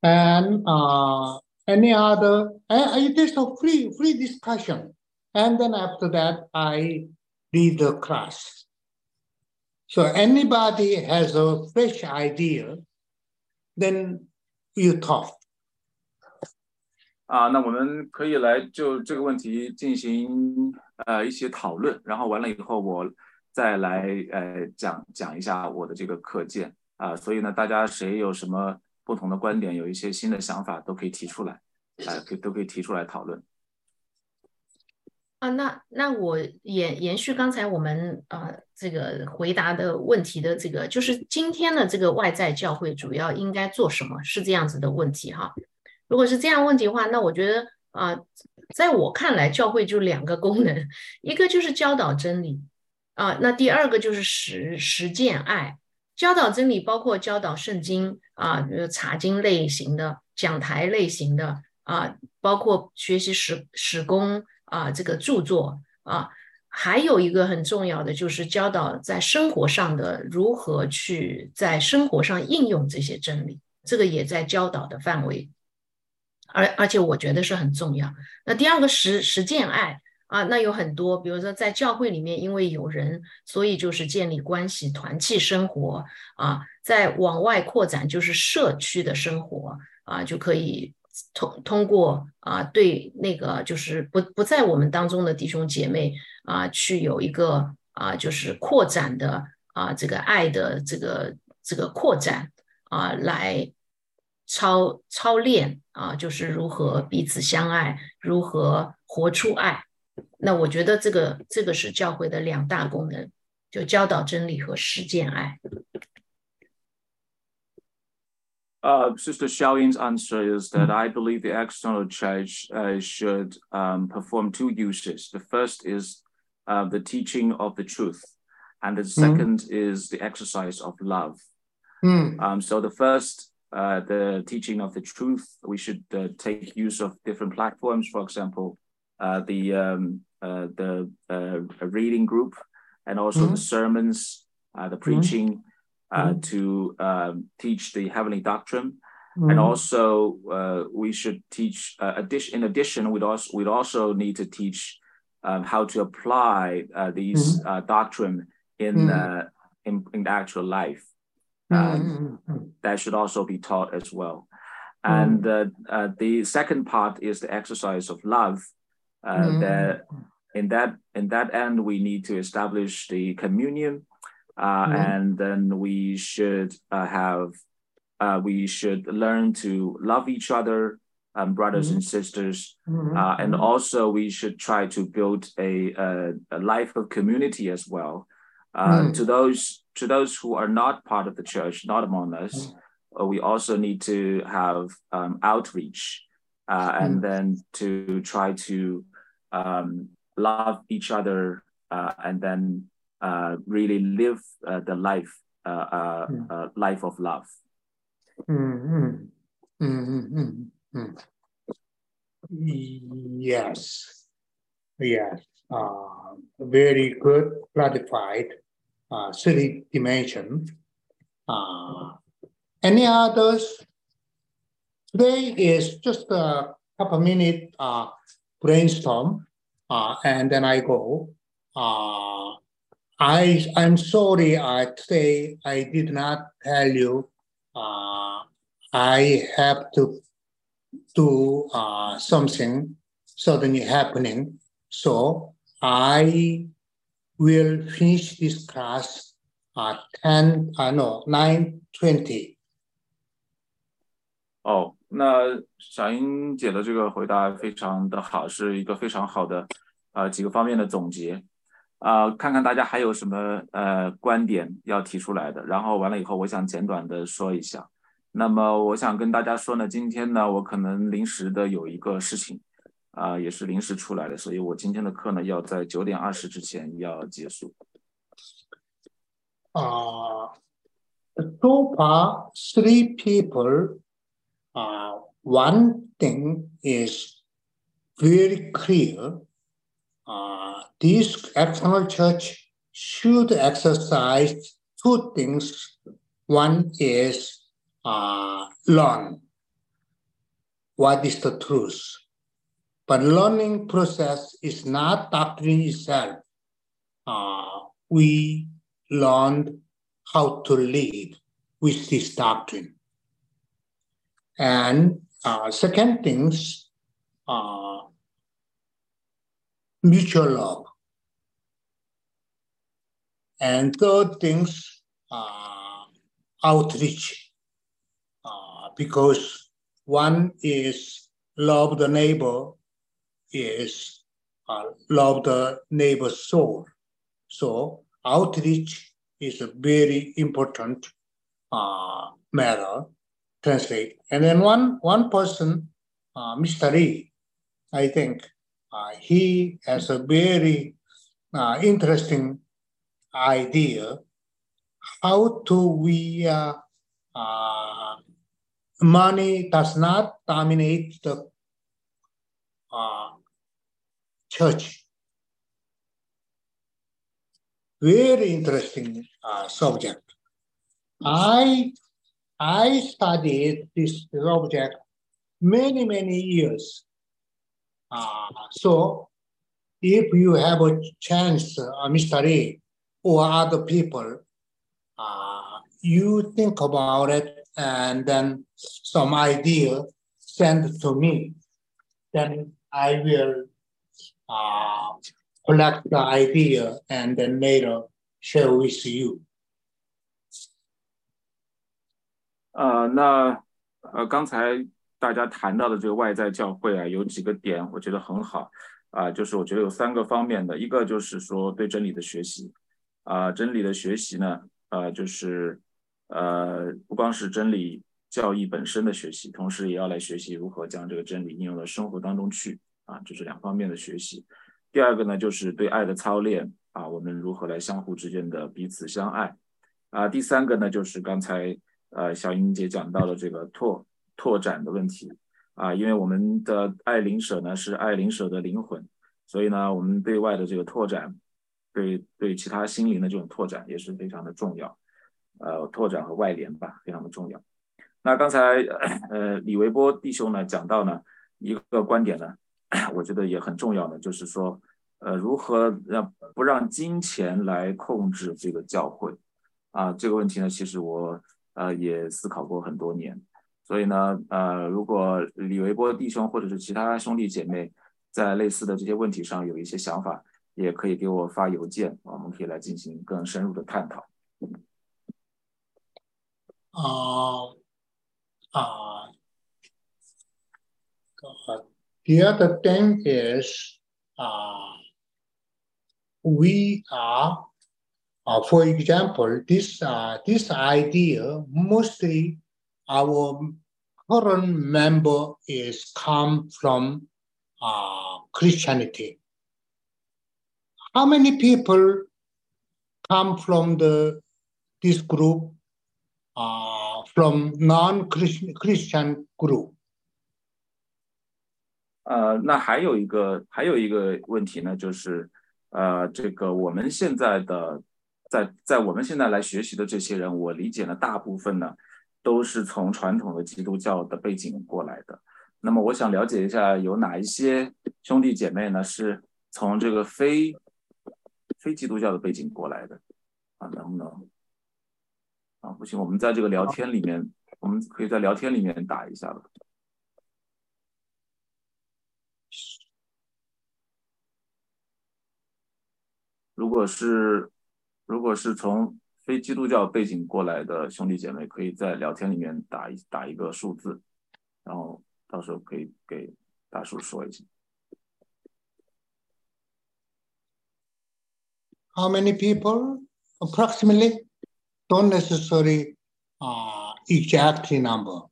And uh, any other? Uh, it is a free free discussion, and then after that, I lead the class. So anybody has a fresh idea, then you talk.
啊，那我们可以来就这个问题进行呃一些讨论，然后完了以后我再来呃讲讲一下我的这个课件啊，所以呢，大家谁有什么不同的观点，有一些新的想法，都可以提出来，哎，可以都可以提出来讨论。
啊，那那我延延续刚才我们啊这个回答的问题的这个，就是今天的这个外在教会主要应该做什么？是这样子的问题哈。如果是这样问题的话，那我觉得啊，在我看来，教会就两个功能，一个就是教导真理啊，那第二个就是实实践爱。教导真理包括教导圣经啊，比如查经类型的、讲台类型的啊，包括学习史史工啊，这个著作啊，还有一个很重要的就是教导在生活上的如何去在生活上应用这些真理，这个也在教导的范围。而而且我觉得是很重要。那第二个实实践爱啊，那有很多，比如说在教会里面，因为有人，所以就是建立关系、团契生活啊。在往外扩展，就是社区的生活啊，就可以通通过啊，对那个就是不不在我们当中的弟兄姐妹啊，去有一个啊，就是扩展的啊，这个爱的这个这个扩展啊，来。操操练啊，就是如何彼此相爱，如何活出爱。那我觉得这个这个是教会的两大功能，就教导真理和实践爱。
Uh, Sister Xiaoying's answer is that I believe the external church uh, should um, perform two uses. The first is uh, the teaching of the truth, and the 2nd is the exercise of love.
Mm.
Um, so the first, uh, the teaching of the truth, we should uh, take use of different platforms. For example, uh, the um, uh, the uh, reading group, and also the sermons, uh, the preaching, uh, to um, teach the heavenly doctrine. And also, uh, we should teach. Uh, addition, in addition, we'd also we'd also need to teach um, how to apply uh, these uh, doctrine in, uh, in in actual life. Um, that should also be taught as well. And uh, uh, the second part is the exercise of love. Uh, That in that in that end, we need to establish the communion, uh, and then we should uh, have uh, we should learn to love each other, um, brothers and sisters, uh, and also we should try to build a, a, a life of community as well. Uh, To those to those who are not part of the church, not among us, uh, we also need to have um, outreach, uh, and then to try to um, love each other, uh, and then uh, really live uh, the life uh, uh, uh, life of love.
Mm, mm, mm, mm, mm. Yes, yes, uh, very good, clarified, uh, three dimension. Uh, any others? Today is just a couple minute uh, brainstorm, uh, and then I go. Uh, I I'm sorry. I today I did not tell you. Uh, I have to do uh, something suddenly happening. So I will finish this class at 10, uh, no, 9.20.
哦，那小英姐的这个回答非常的好，是一个非常好的呃几个方面的总结。啊、看看大家还有什么呃观点要提出来的，然后完了以后，我想简短的说一下。那么我想跟大家说呢，今天呢，我可能临时的有一个事情，啊、也是临时出来的，所以我今天的课呢要在九点二十之前要结束。
Uh, so far, three people, uh, one thing is very clear. Uh, this external church should exercise two things. One is uh, learn what is the truth. But learning process is not doctrine itself. Uh, we learned how to live with this doctrine. And uh, second things, uh, mutual love. And third things, uh, outreach. Uh, because one is love the neighbor, is uh, love the neighbor's soul. So outreach is a very important uh, matter. Translate, and then one one person, uh, Mr. Lee, I think uh, he has a very uh, interesting idea. How to we uh, uh, money does not dominate the uh, church very interesting subject. I I studied this subject many many years. Uh, so, if you have a chance, uh, Mr. Lee, or other people, uh, you think about it and then some idea send to me, then I will uh, collect the idea and then later share with you.
呃，那呃，刚才大家谈到的这个外在教会啊，有几个点我觉得很好啊、就是我觉得有三个方面的，一个就是说对真理的学习啊、真理的学习呢，呃，就是呃，不光是真理教义本身的学习，同时也要来学习如何将这个真理应用到生活当中去啊，这是两方面的学习。第二个呢，就是对爱的操练啊，我们如何来相互之间的彼此相爱啊。第三个呢，就是刚才呃小英姐讲到的这个拓拓展的问题。啊，因为我们的爱灵舍呢是爱灵舍的灵魂，所以呢，我们对外的这个拓展，对对其他心灵的这种拓展也是非常的重要，呃，拓展和外联吧，非常的重要。那刚才呃李维波弟兄呢讲到呢一个观点呢，*coughs* 我觉得也很重要的，就是说呃如何让不让金钱来控制这个教会。啊这个问题呢，其实我呃也思考过很多年，所以呢呃如果李维波弟兄或者是其他兄弟姐妹在类似的这些问题上有一些想法，也可以给我发邮件，我们可以来进行更深入的探讨。
啊。Uh, the other thing is uh, we are, uh, for example, this uh, this idea mostly our current member is come from uh, Christianity. How many people come from the this group uh, from non-Christian group.
呃，那还有一个还有一个问题呢，就是呃，这个我们现在的 在在我们现在来学习的这些人，我理解呢，大部分呢都是从传统的基督教的背景过来的。那么我想了解一下，有哪一些兄弟姐妹呢是从这个非非基督教的背景过来的？啊，能不能？啊，不行，我们在这个聊天里面，我们可以在聊天里面打一下吧。如果是如果是从非基督教背景过来的兄弟姐妹，可以在聊天里面打一打一个数字，然后到时候可以给大叔说一下。
How many people approximately? don't necessarily uh, exactly number.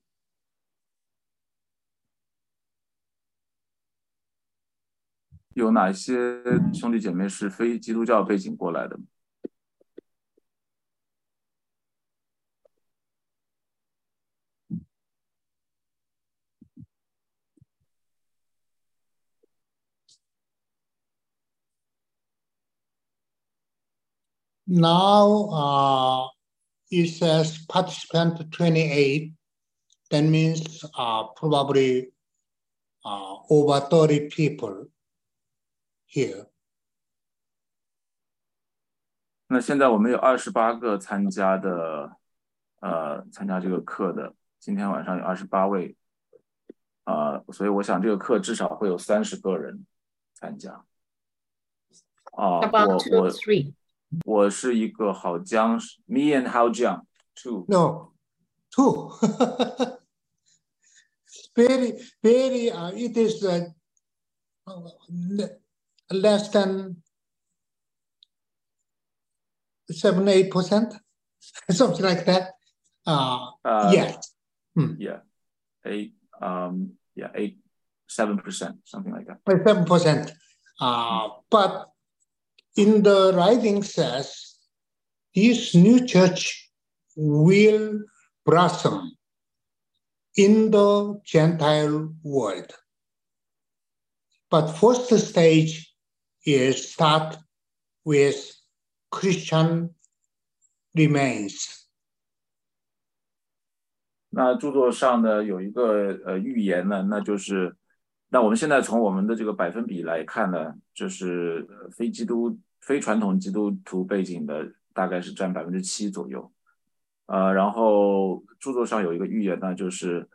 有哪些兄弟姐妹是非基督教背景过来的
？？Now, uh, it says participant 28. That means uh, probably uh, over 30 people here.
那现在我们有二十八个参加的，呃，参加这个课的。今天晚上有二十八位，啊、呃，所以我想这个课至少会有三十个人参加。啊、呃，我我 我是一个好江，me and 好江 two。
No, *laughs* two. very, very. Uh, it is uh, less than seven, eight percent, *laughs* something like that. Uh,
Uh,
yeah. Hmm.
Yeah, eight. Um, yeah, eight, seven percent, something like that.
by seven percent. Uh, but in the writing says this new church will blossom in the Gentile world. But first stage is start with Christian remains.
那着作上呢有一个呃预言呢，那就是， 那我们现在从我们的这个百分比来看呢，就是非基督、非传统基督徒背景的大概是占百分之七左右，呃，然后著作上有一个预言呢，就是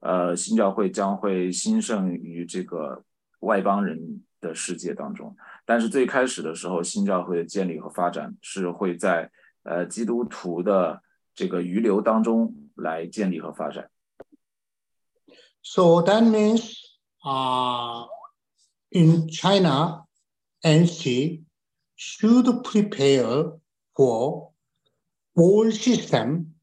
呃新教会将会兴盛于这个外邦人的世界当中，但是最开始的时候，新教会的建立和发展是会在呃基督徒的这个余留当中来建立和发展。
So that means uh, in China, NC should prepare for old system,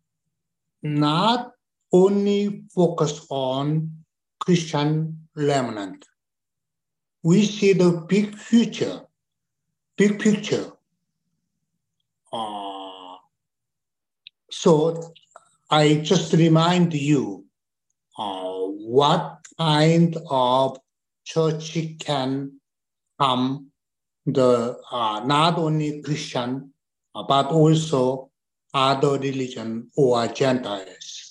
not only focus on Christian remnant. We see the big future, big picture. Uh, so I just remind you uh, what kind of church can come the uh, not only Christian uh, but also other religion or Gentiles.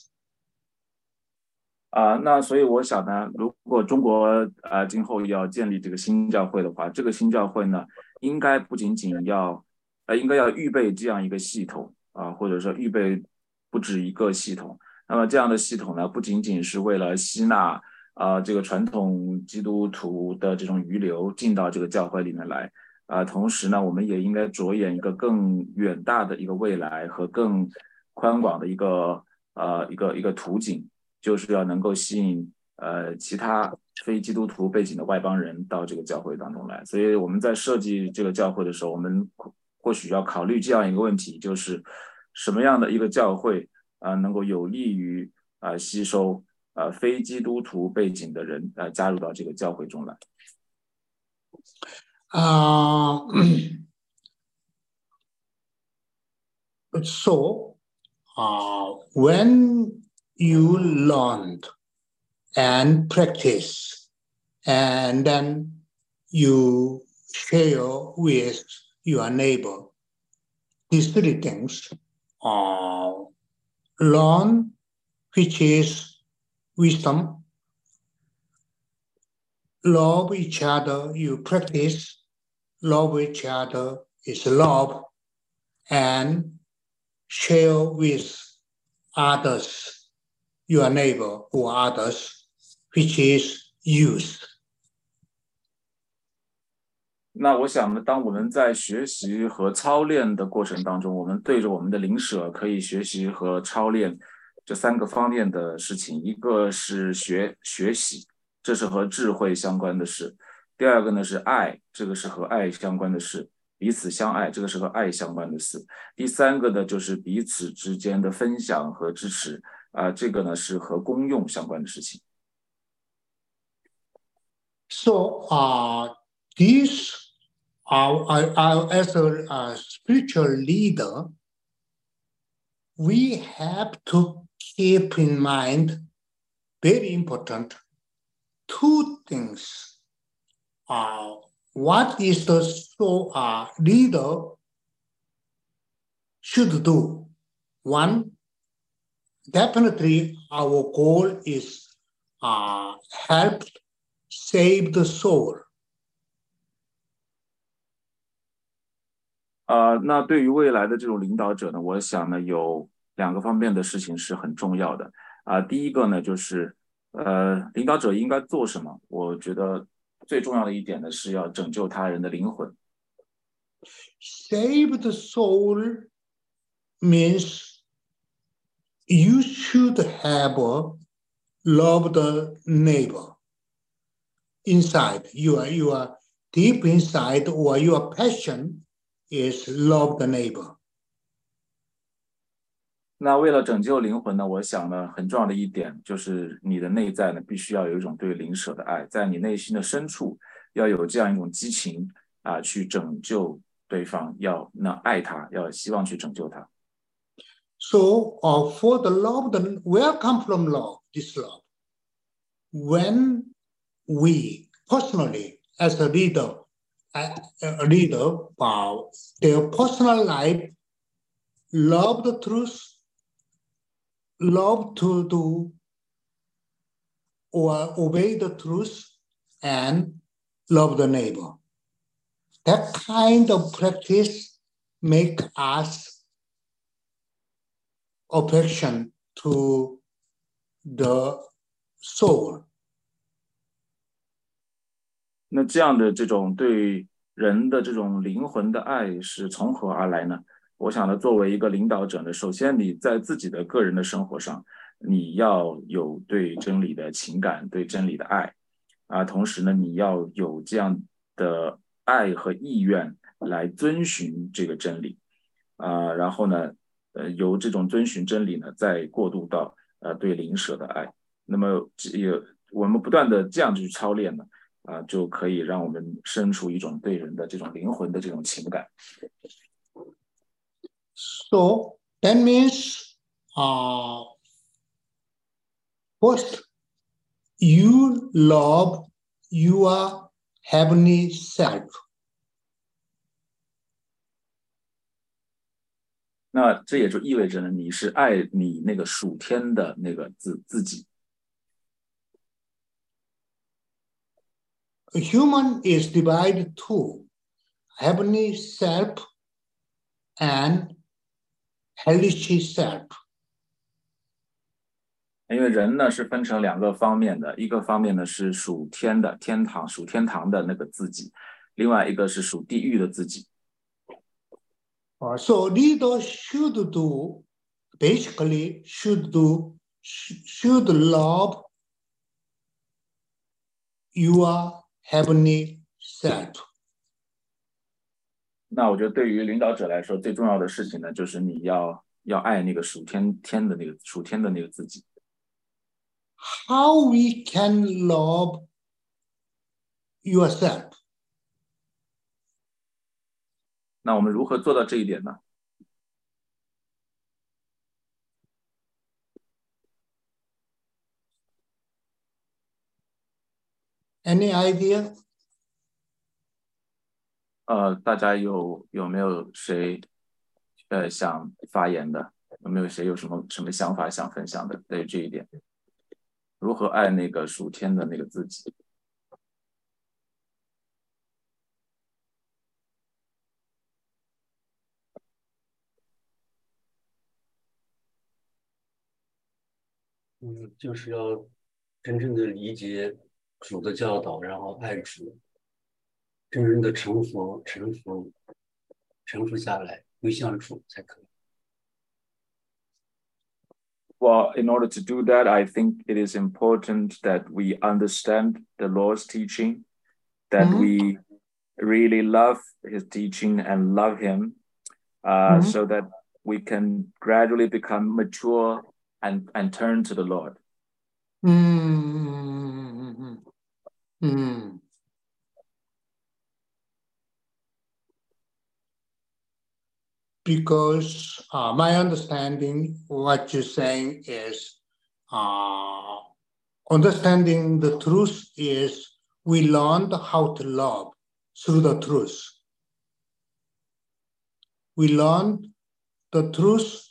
啊、那所以我想呢，如果中国啊、今后要建立这个新教会的话，这个新教会呢，应该不仅仅要，呃，应该要预备这样一个系统啊、或者说预备不止一个系统。那么这样的系统呢，不仅仅是为了吸纳啊、这个传统基督徒的这种余留进到这个教会里面来，啊、同时呢，我们也应该着眼一个更远大的一个未来和更宽广的一个呃一个一个途径。就是要能够吸引呃其他非基督徒背景的外邦人到这个教会当中来。所以我们在设计这个教会的时候，我们或许要考虑这样一个问题，就是什么样的一个教会啊、呃能够有利于啊、呃吸收呃非基督徒背景的人呃加入到这个教会中来。
Uh, *clears throat* so, uh, when you learned and practice, and then you share with your neighbor these three things uh, learn, which is wisdom. Love each other, you practice. Love each other is love and share with others, your neighbor or others, which is use.
那我想呢，当我们在学习和操练的过程当中，我们对着我们的邻舍可以学习和操练这三个方面的事情，一个是学学习，这是和智慧相关的事；第二个呢是爱，这个是和爱相关的事；彼此相爱，这个是和爱相关的事；第三个呢就是彼此之间的分享和支持，啊、呃，这个呢是和功用相关的事情。
So, uh, these are, are, are as a uh, spiritual leader, we have to keep in mind very important two things. Uh, what is the so uh, leader should do? One, definitely our goal is uh, help save the soul.
呃，那对于未来的这种领导者呢，我想呢有 两个方面的事情是很重要的啊、第一个呢就是呃，领导者应该做什么？我觉得最重要的一点呢是要拯救他人的灵魂。
Save the soul means you should have a love the neighbor inside. Your your deep inside or your passion is love the neighbor.
那为了拯救灵魂呢，我想呢，很重要的一点就是你的内在呢，必须要有一种对邻舍的爱，在你内心的深处要有这样一种激情啊，去拯救对方，要那爱他，要希望去拯救他。
So, uh, for the love, the where come from love? This love, when we personally as a leader, a, a leader, uh, their personal life, love the truth love to do or obey the truth, and love the neighbor. That kind of practice make us affection to the soul.
那这样的这种对人的这种灵魂的爱是从何而来呢？ 我想呢，作为一个领导者呢，首先你在自己的个人的生活上，你要有对真理的情感，对真理的爱，啊，同时呢，你要有这样的爱和意愿来遵循这个真理，啊，然后呢，呃，由这种遵循真理呢，再过渡到呃对灵舍的爱。那么也我们不断的这样去操练呢，啊，就可以让我们生出一种对人的这种灵魂的这种情感。
So that means, uh, first, you love your heavenly self.
那这也就意味着呢，你是爱你那个属天的那个自自己。
A human is divided two heavenly self and hellish self.
因为人呢是分成两个方面的，一个方面呢是属天的天堂属天堂的那个自己，另外一个是属地狱的自己。
Uh, so leader should do, basically should do, sh- should love your heavenly self.
那我觉得对于领导者来说，最重要的事情呢，就是你要要爱那个属天天的那个属天的那个自己。
How we can love yourself?
那我们如何做到这一点呢？
Any idea?
呃，大家有有没有谁呃想发言的？有没有谁有什么什么想法想分享的？对这一点，如何爱那个属天的那个自己？
嗯，就是要真正的理解主的教导，然后爱主，真正的臣服、臣服、臣服下来，归向主才可以。
Well, in order to do that, I think it is important that we understand the Lord's teaching, that
Mhm.
we really love His teaching and love Him, uh,
Mhm.
so that we can gradually become mature and and turn to the Lord.
Mm, mm. Because uh, my understanding, what you're saying is, uh, understanding the truth is we learned how to love through the truth. We learned the truth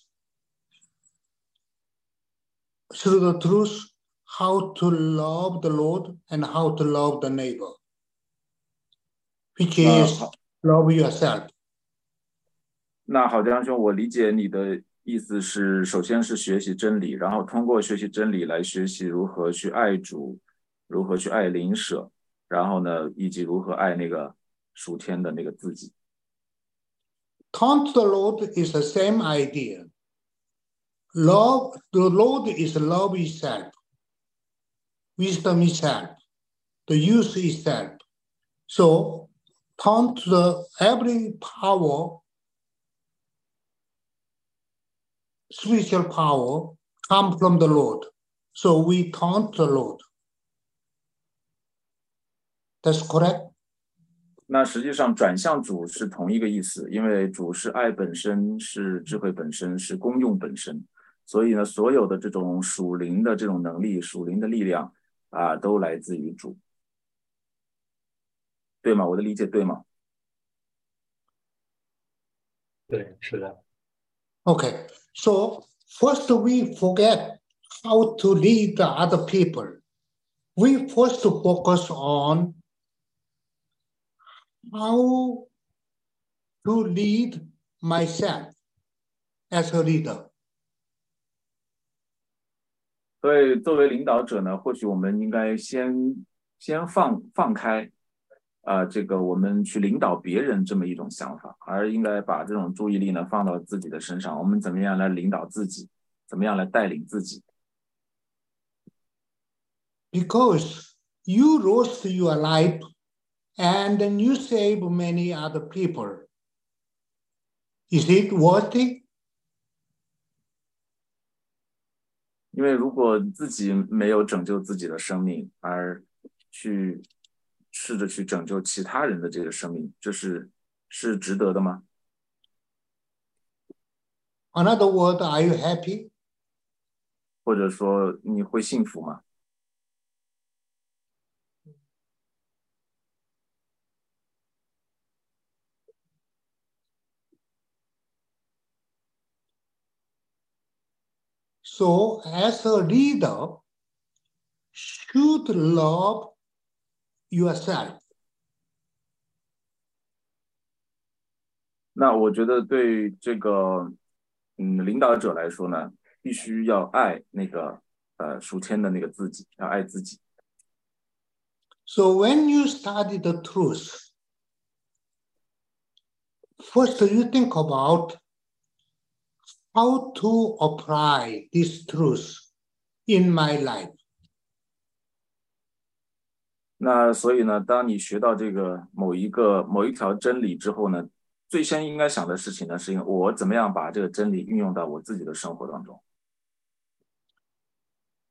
through the truth how to love the Lord and how to love the neighbor, which is
Uh,
love yourself.
那好，张兄，我理解你的意思是，首先是学习真理，然后通过学习真理来学习如何去爱主，如何去爱邻舍，然后呢，以及如何爱那个属天的那个自己。
Turn to the Lord is the same idea. Love, the Lord is love itself. Wisdom itself. The use itself. So turn to the every power, spiritual power come from the Lord. So we to the Lord. That's correct?
那实际上转向主是同一个意思，因为主是爱本身，是智慧本身，是功用本身，所以呢，所有的这种属灵的这种能力、属灵的力量啊，都来自于主，对吗？我的理解对吗？
对，是的。
Okay, so first we forget how to lead the other people. We first focus on how to lead myself as a leader.
所以作为领导者呢，或许我们应该先先放放开， 啊、这个我们去领导别人这么一种想法，而应该把这种注意力呢放到自己的身上。我们怎么样来领导自己？怎么样来带领自己
？Because you lost your life and then you save many other people. Is it worth it?
因为如果自己没有拯救自己的生命，而去试着去拯救其他人的这个生命，这是是值得的吗
？Another word, are you happy?
或者说你会幸福吗
？So, as a leader, should love yourself.
那我觉得对这个嗯领导者来说呢，必须要爱那个呃属天的那个自己，要爱自己。
So, when you study the truth, first you think about how to apply this truth in my life.
那所以呢，当你学到这个某一个某一条真理之后呢，最先应该想的事情呢，是我怎么样把这个真理运用到我自己的生活当中。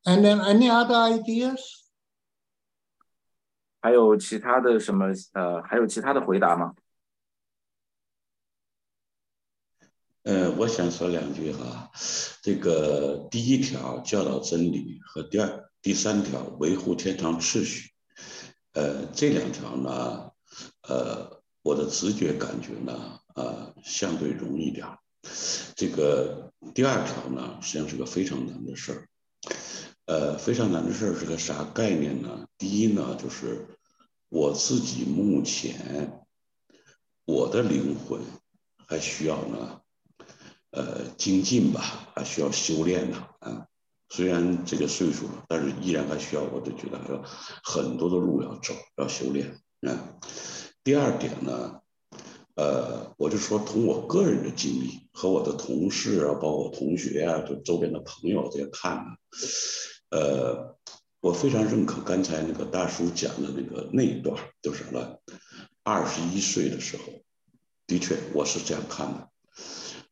And then, any other ideas?
还有其他的什么呃，还有其他的回答吗？
呃，我想说两句哈，这个第一条教导真理和第二、第三条维护天堂秩序，呃，这两条呢，呃，我的直觉感觉呢，呃，相对容易点。这个第二条呢，实际上是个非常难的事儿。呃，非常难的事儿是个啥概念呢？第一呢，就是我自己目前我的灵魂还需要呢。呃，精进吧，还需要修炼呢。啊，虽然这个岁数了，但是依然还需要，我就觉得还有很多的路要走，要修炼。嗯，第二点呢，呃，我就说从我个人的经历和我的同事啊，包括我同学啊，就周边的朋友这些看呢，呃，我非常认可刚才那个大叔讲的那个那一段，就是什么，二十一岁的时候，的确我是这样看的。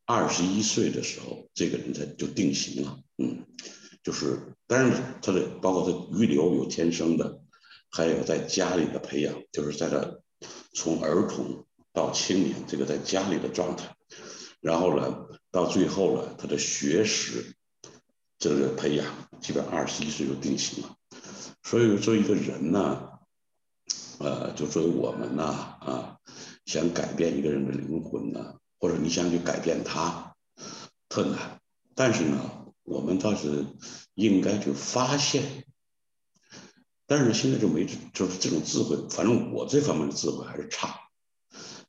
二十一岁的时候，这个人才就定型了，嗯，就是，当然他的包括他预留有天生的，还有在家里的培养，就是在他从儿童到青年这个在家里的状态，然后呢，到最后呢，他的学识这个培养，基本二十一岁就定型了。所以作为一个人呢，呃，就作为我们呢，啊，想改变一个人的灵魂呢。或者你想去改变他，特难。但是呢，我们倒是应该去发现。但是现在就没就是这种智慧，反正我这方面的智慧还是差。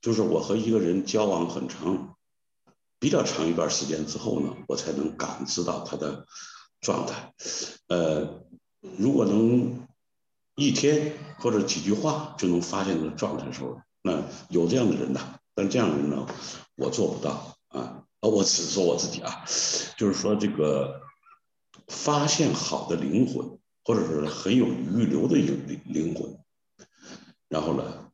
就是我和一个人交往很长、比较长一段时间之后呢，我才能感知到他的状态。呃，如果能一天或者几句话就能发现他的状态的时候，那有这样的人呐。但这样的人呢，我做不到啊！我只说我自己啊，就是说这个发现好的灵魂，或者是很有预留的灵灵魂，然后呢，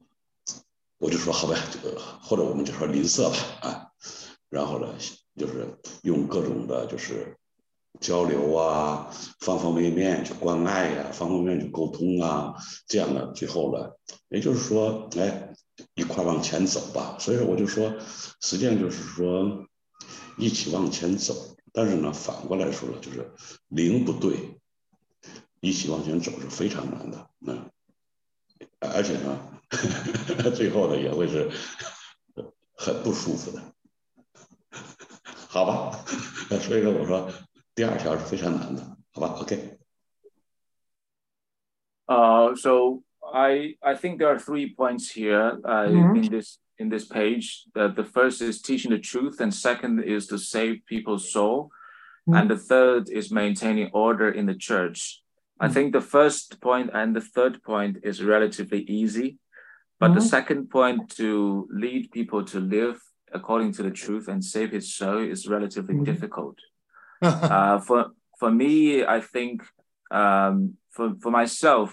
我就说好呗，这个或者我们就说吝啬吧啊，然后呢，就是用各种的，就是交流啊，方方面面去关爱呀、啊，方方面面去沟通啊，这样的最后呢，也就是说，哎。一块往前走吧，所以说我就说，实际上就是说一起往前走。但是呢，反过来说了，就是零不对，一起往前走是非常难的。嗯，而且呢，*laughs* 最后呢也会是很不舒服的。好吧，*laughs* 所以说我说第二条是非常难的，好吧？OK。
呃、uh,，so I I think there are three points here uh,
Mhm.
in this in this page. Uh, the first is teaching the truth, and second is to save people's soul, and the third is maintaining order in the church. I think the first point and the third point is relatively easy, but the
Mhm.
second point to lead people to live according to the truth and save his soul is relatively
Mhm.
difficult. *laughs* Uh, for for me, I think um, for for myself,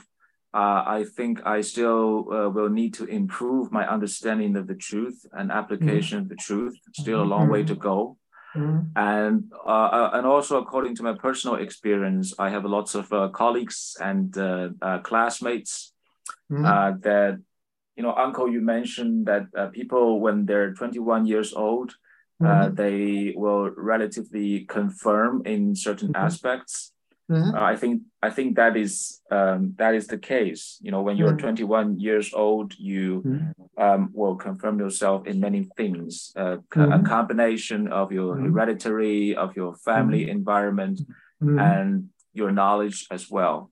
uh, I think I still uh, will need to improve my understanding of the truth and application of the truth. Still a long way to go.
Mhm.
And uh, uh, and also according to my personal experience, I have lots of uh, colleagues and uh, classmates
Mhm.
uh, that you know, Uncle, you mentioned that uh, people when they're 21 years old, uh,
Mhm.
they will relatively confirm in certain
Mhm.
aspects.
Mhm.
Uh, I think I think that is um, that is the case. You know, when you're
Mhm.
21 years old, you
Mhm.
um, will confirm yourself in many things. Uh, A
Mhm.
combination of your
Mhm.
hereditary, of your family environment,
Mhm.
and your knowledge as well.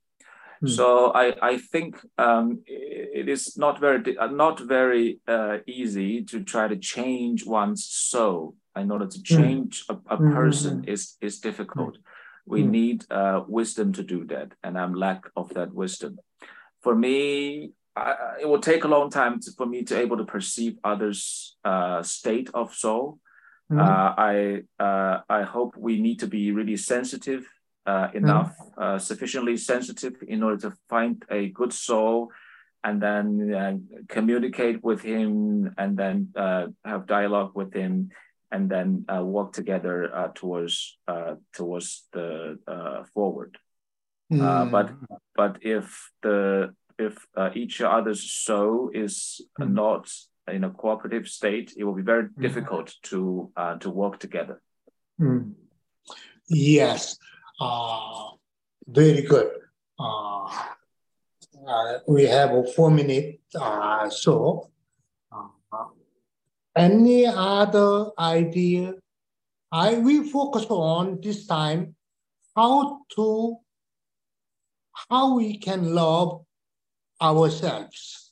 So I, I think um, it is not very uh, not very uh, easy to try to change one's soul in order to change a, a person is is difficult. We
Mm.
need uh, wisdom to do that, and I'm lack of that wisdom. For me, I, it will take a long time to, for me to able to perceive others' uh, state of soul. Uh, I uh, I hope we need to be really sensitive uh, enough, uh, sufficiently sensitive in order to find a good soul, and then uh, communicate with him, and then uh, have dialogue with him, and then uh, work together uh, towards uh, towards the uh, forward. Uh, but
Mm.
but if the if uh, each other's soul is
Mm.
not in a cooperative state, it will be very difficult to uh, to work together.
Mm. Yes, uh, very good. Uh, uh, we have a four minute, uh, so uh, Any other idea? I will focus on this time how to, how we can love ourselves.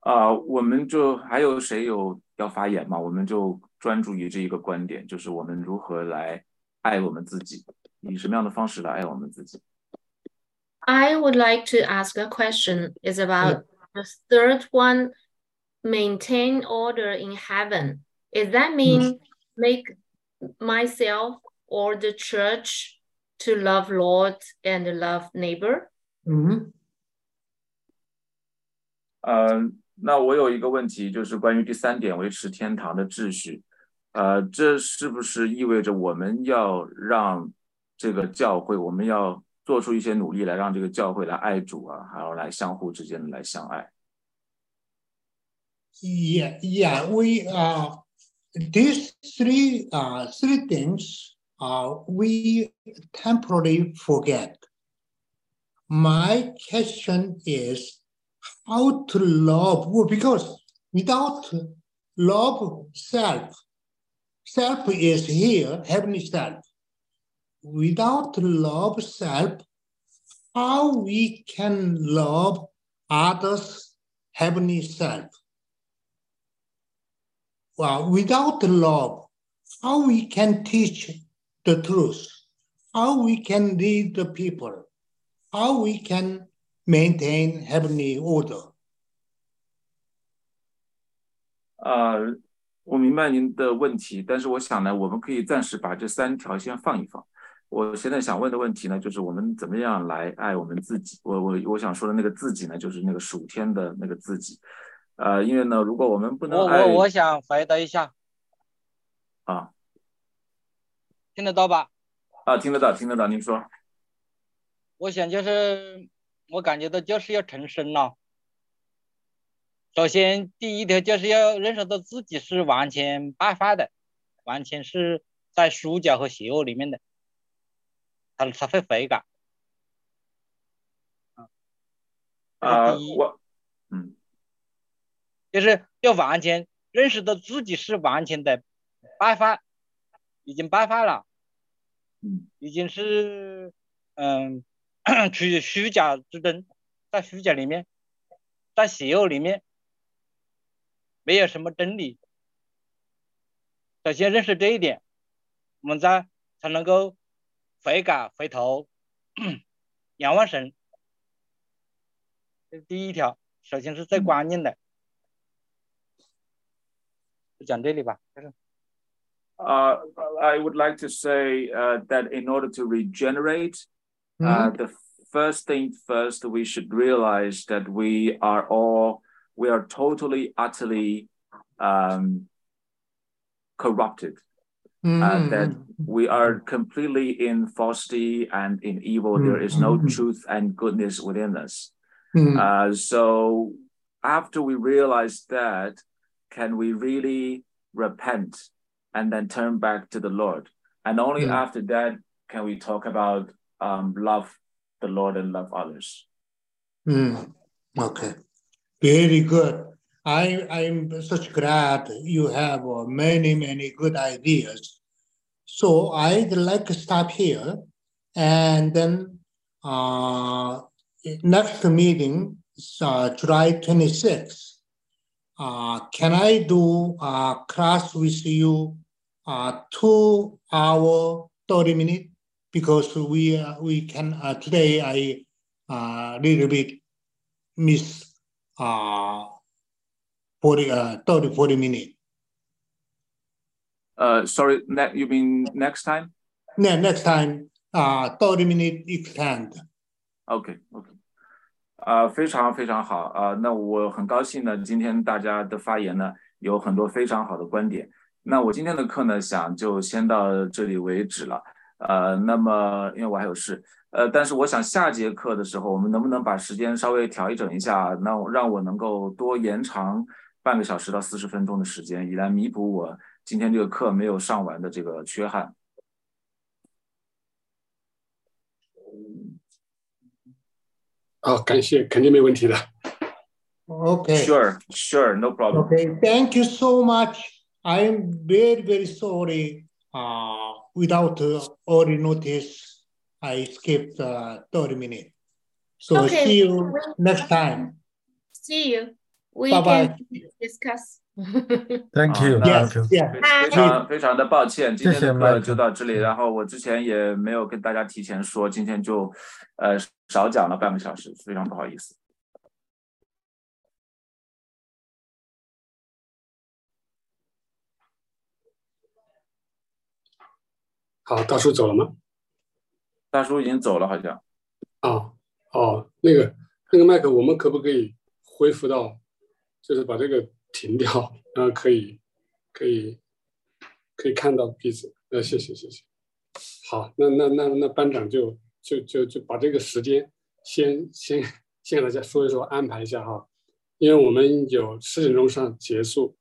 啊、我们就还有谁有要发言吗？我们就专注于这一个观点，就是我们如何来爱我们自己，以什么样的方式来爱我们自己。
I would like to ask a question. Is about the third one. Maintain order in heaven. Is that mean make myself or the church to love Lord and love neighbor?
嗯
呃，那我有一个问题，就是关于第三点，维持天堂的秩序。呃，这是不是意味着我们要让这个教会，我们要做出一些努力来让这个教会来爱主啊，还有来相互之间的来相爱？
Yeah, yeah, we uh these three uh three things uh we temporarily forget. My question is how to love because without love self, self is here, heavenly self. Without love self, how we can love others heavenly self? well, without the love, how we can teach the truth, how we can lead the people, how we can maintain heavenly order.
呃，我明白您的问题，但是我想呢，我们可以暂时把这三条先放一放。我现在想问的问题呢，就是我们怎么样来爱我们自己？我我我想说的那个自己呢，就是那个属天的那个自己。 呃，因为呢，如果我们不能爱
我我我想回答一下，
啊
听得到吧？
啊，听得到，听得到，您说。
我想就是我感觉到就是要成圣了。首先，第一条就是要认识到自己是完全败坏的，完全是在虚假和邪恶里面的，他才会悔改。
啊、我嗯
就是要完全认识到自己是完全的败坏，已经败坏了，
嗯
已经是嗯处于虚假之中，在虚假里面，在邪恶里面，没有什么真理。首先认识这一点，我们再才能够悔改回头，*coughs* 仰望神。这是第一条，首先是最关键的。就
Uh, I would like to say uh, that in order to regenerate, mm -hmm. uh, mm-hmm. the first thing first, we should realize that we are all, we are totally, utterly um, corrupted.
Mm.
Uh, mm-hmm.
that
we are completely in falsity and in evil. Mm. There is no
mm-hmm.
truth and goodness within us.
Mm.
Uh, so after we realize that, can we really repent and then turn back to the Lord? And only
Mm.
after that can we talk about um, love the Lord and love others.
mm. Okay, very good. I I'm such glad you have uh, many many good ideas. So I'd like to stop here, and then uh, next meeting is uh, July twenty sixth. Uh, can I do a class with you, uh, two hour thirty minute? Because we uh, we can uh, today I uh, little bit miss uh 40 uh 30 40 minutes.
Uh, sorry, ne- you mean next time?
Ne- next time uh 30 minute extend.
Okay, OK 啊，非常非常好啊、那我很高兴呢，今天大家的发言呢有很多非常好的观点。那我今天的课呢，想就先到这里为止了。呃，那么因为我还有事，呃，但是我想下节课的时候，我们能不能把时间稍微调一整一下，那让我能够多延长半个小时到四十分钟的时间，以来弥补我今天这个课没有上完的这个缺憾。
好，感谢，肯定没问题的。
Okay.
Sure, sure, no problem.
Okay, thank you so much. I'm very, very sorry. Uh, without uh, early notice, I skipped uh, 30 minutes. So
Okay.
see you next time.
See you. We
Bye-bye.
can discuss. *laughs*
Thank
啊
you.
非常非常的抱歉，今天的课就到这里。然后我之前也没有跟大家提前说，今天就呃少讲了半个小时，非常不好意思。
好，大叔走了吗？
大叔已经走了，好像。
啊，哦，那个那个麦克，我们可不可以恢复到，就是把这个停掉，然后可以可以可以看到彼此。呃，谢谢谢谢。好，那那那那班长就就就就把这个时间先先先给大家说一说，安排一下哈，因为我们有十点钟上结束，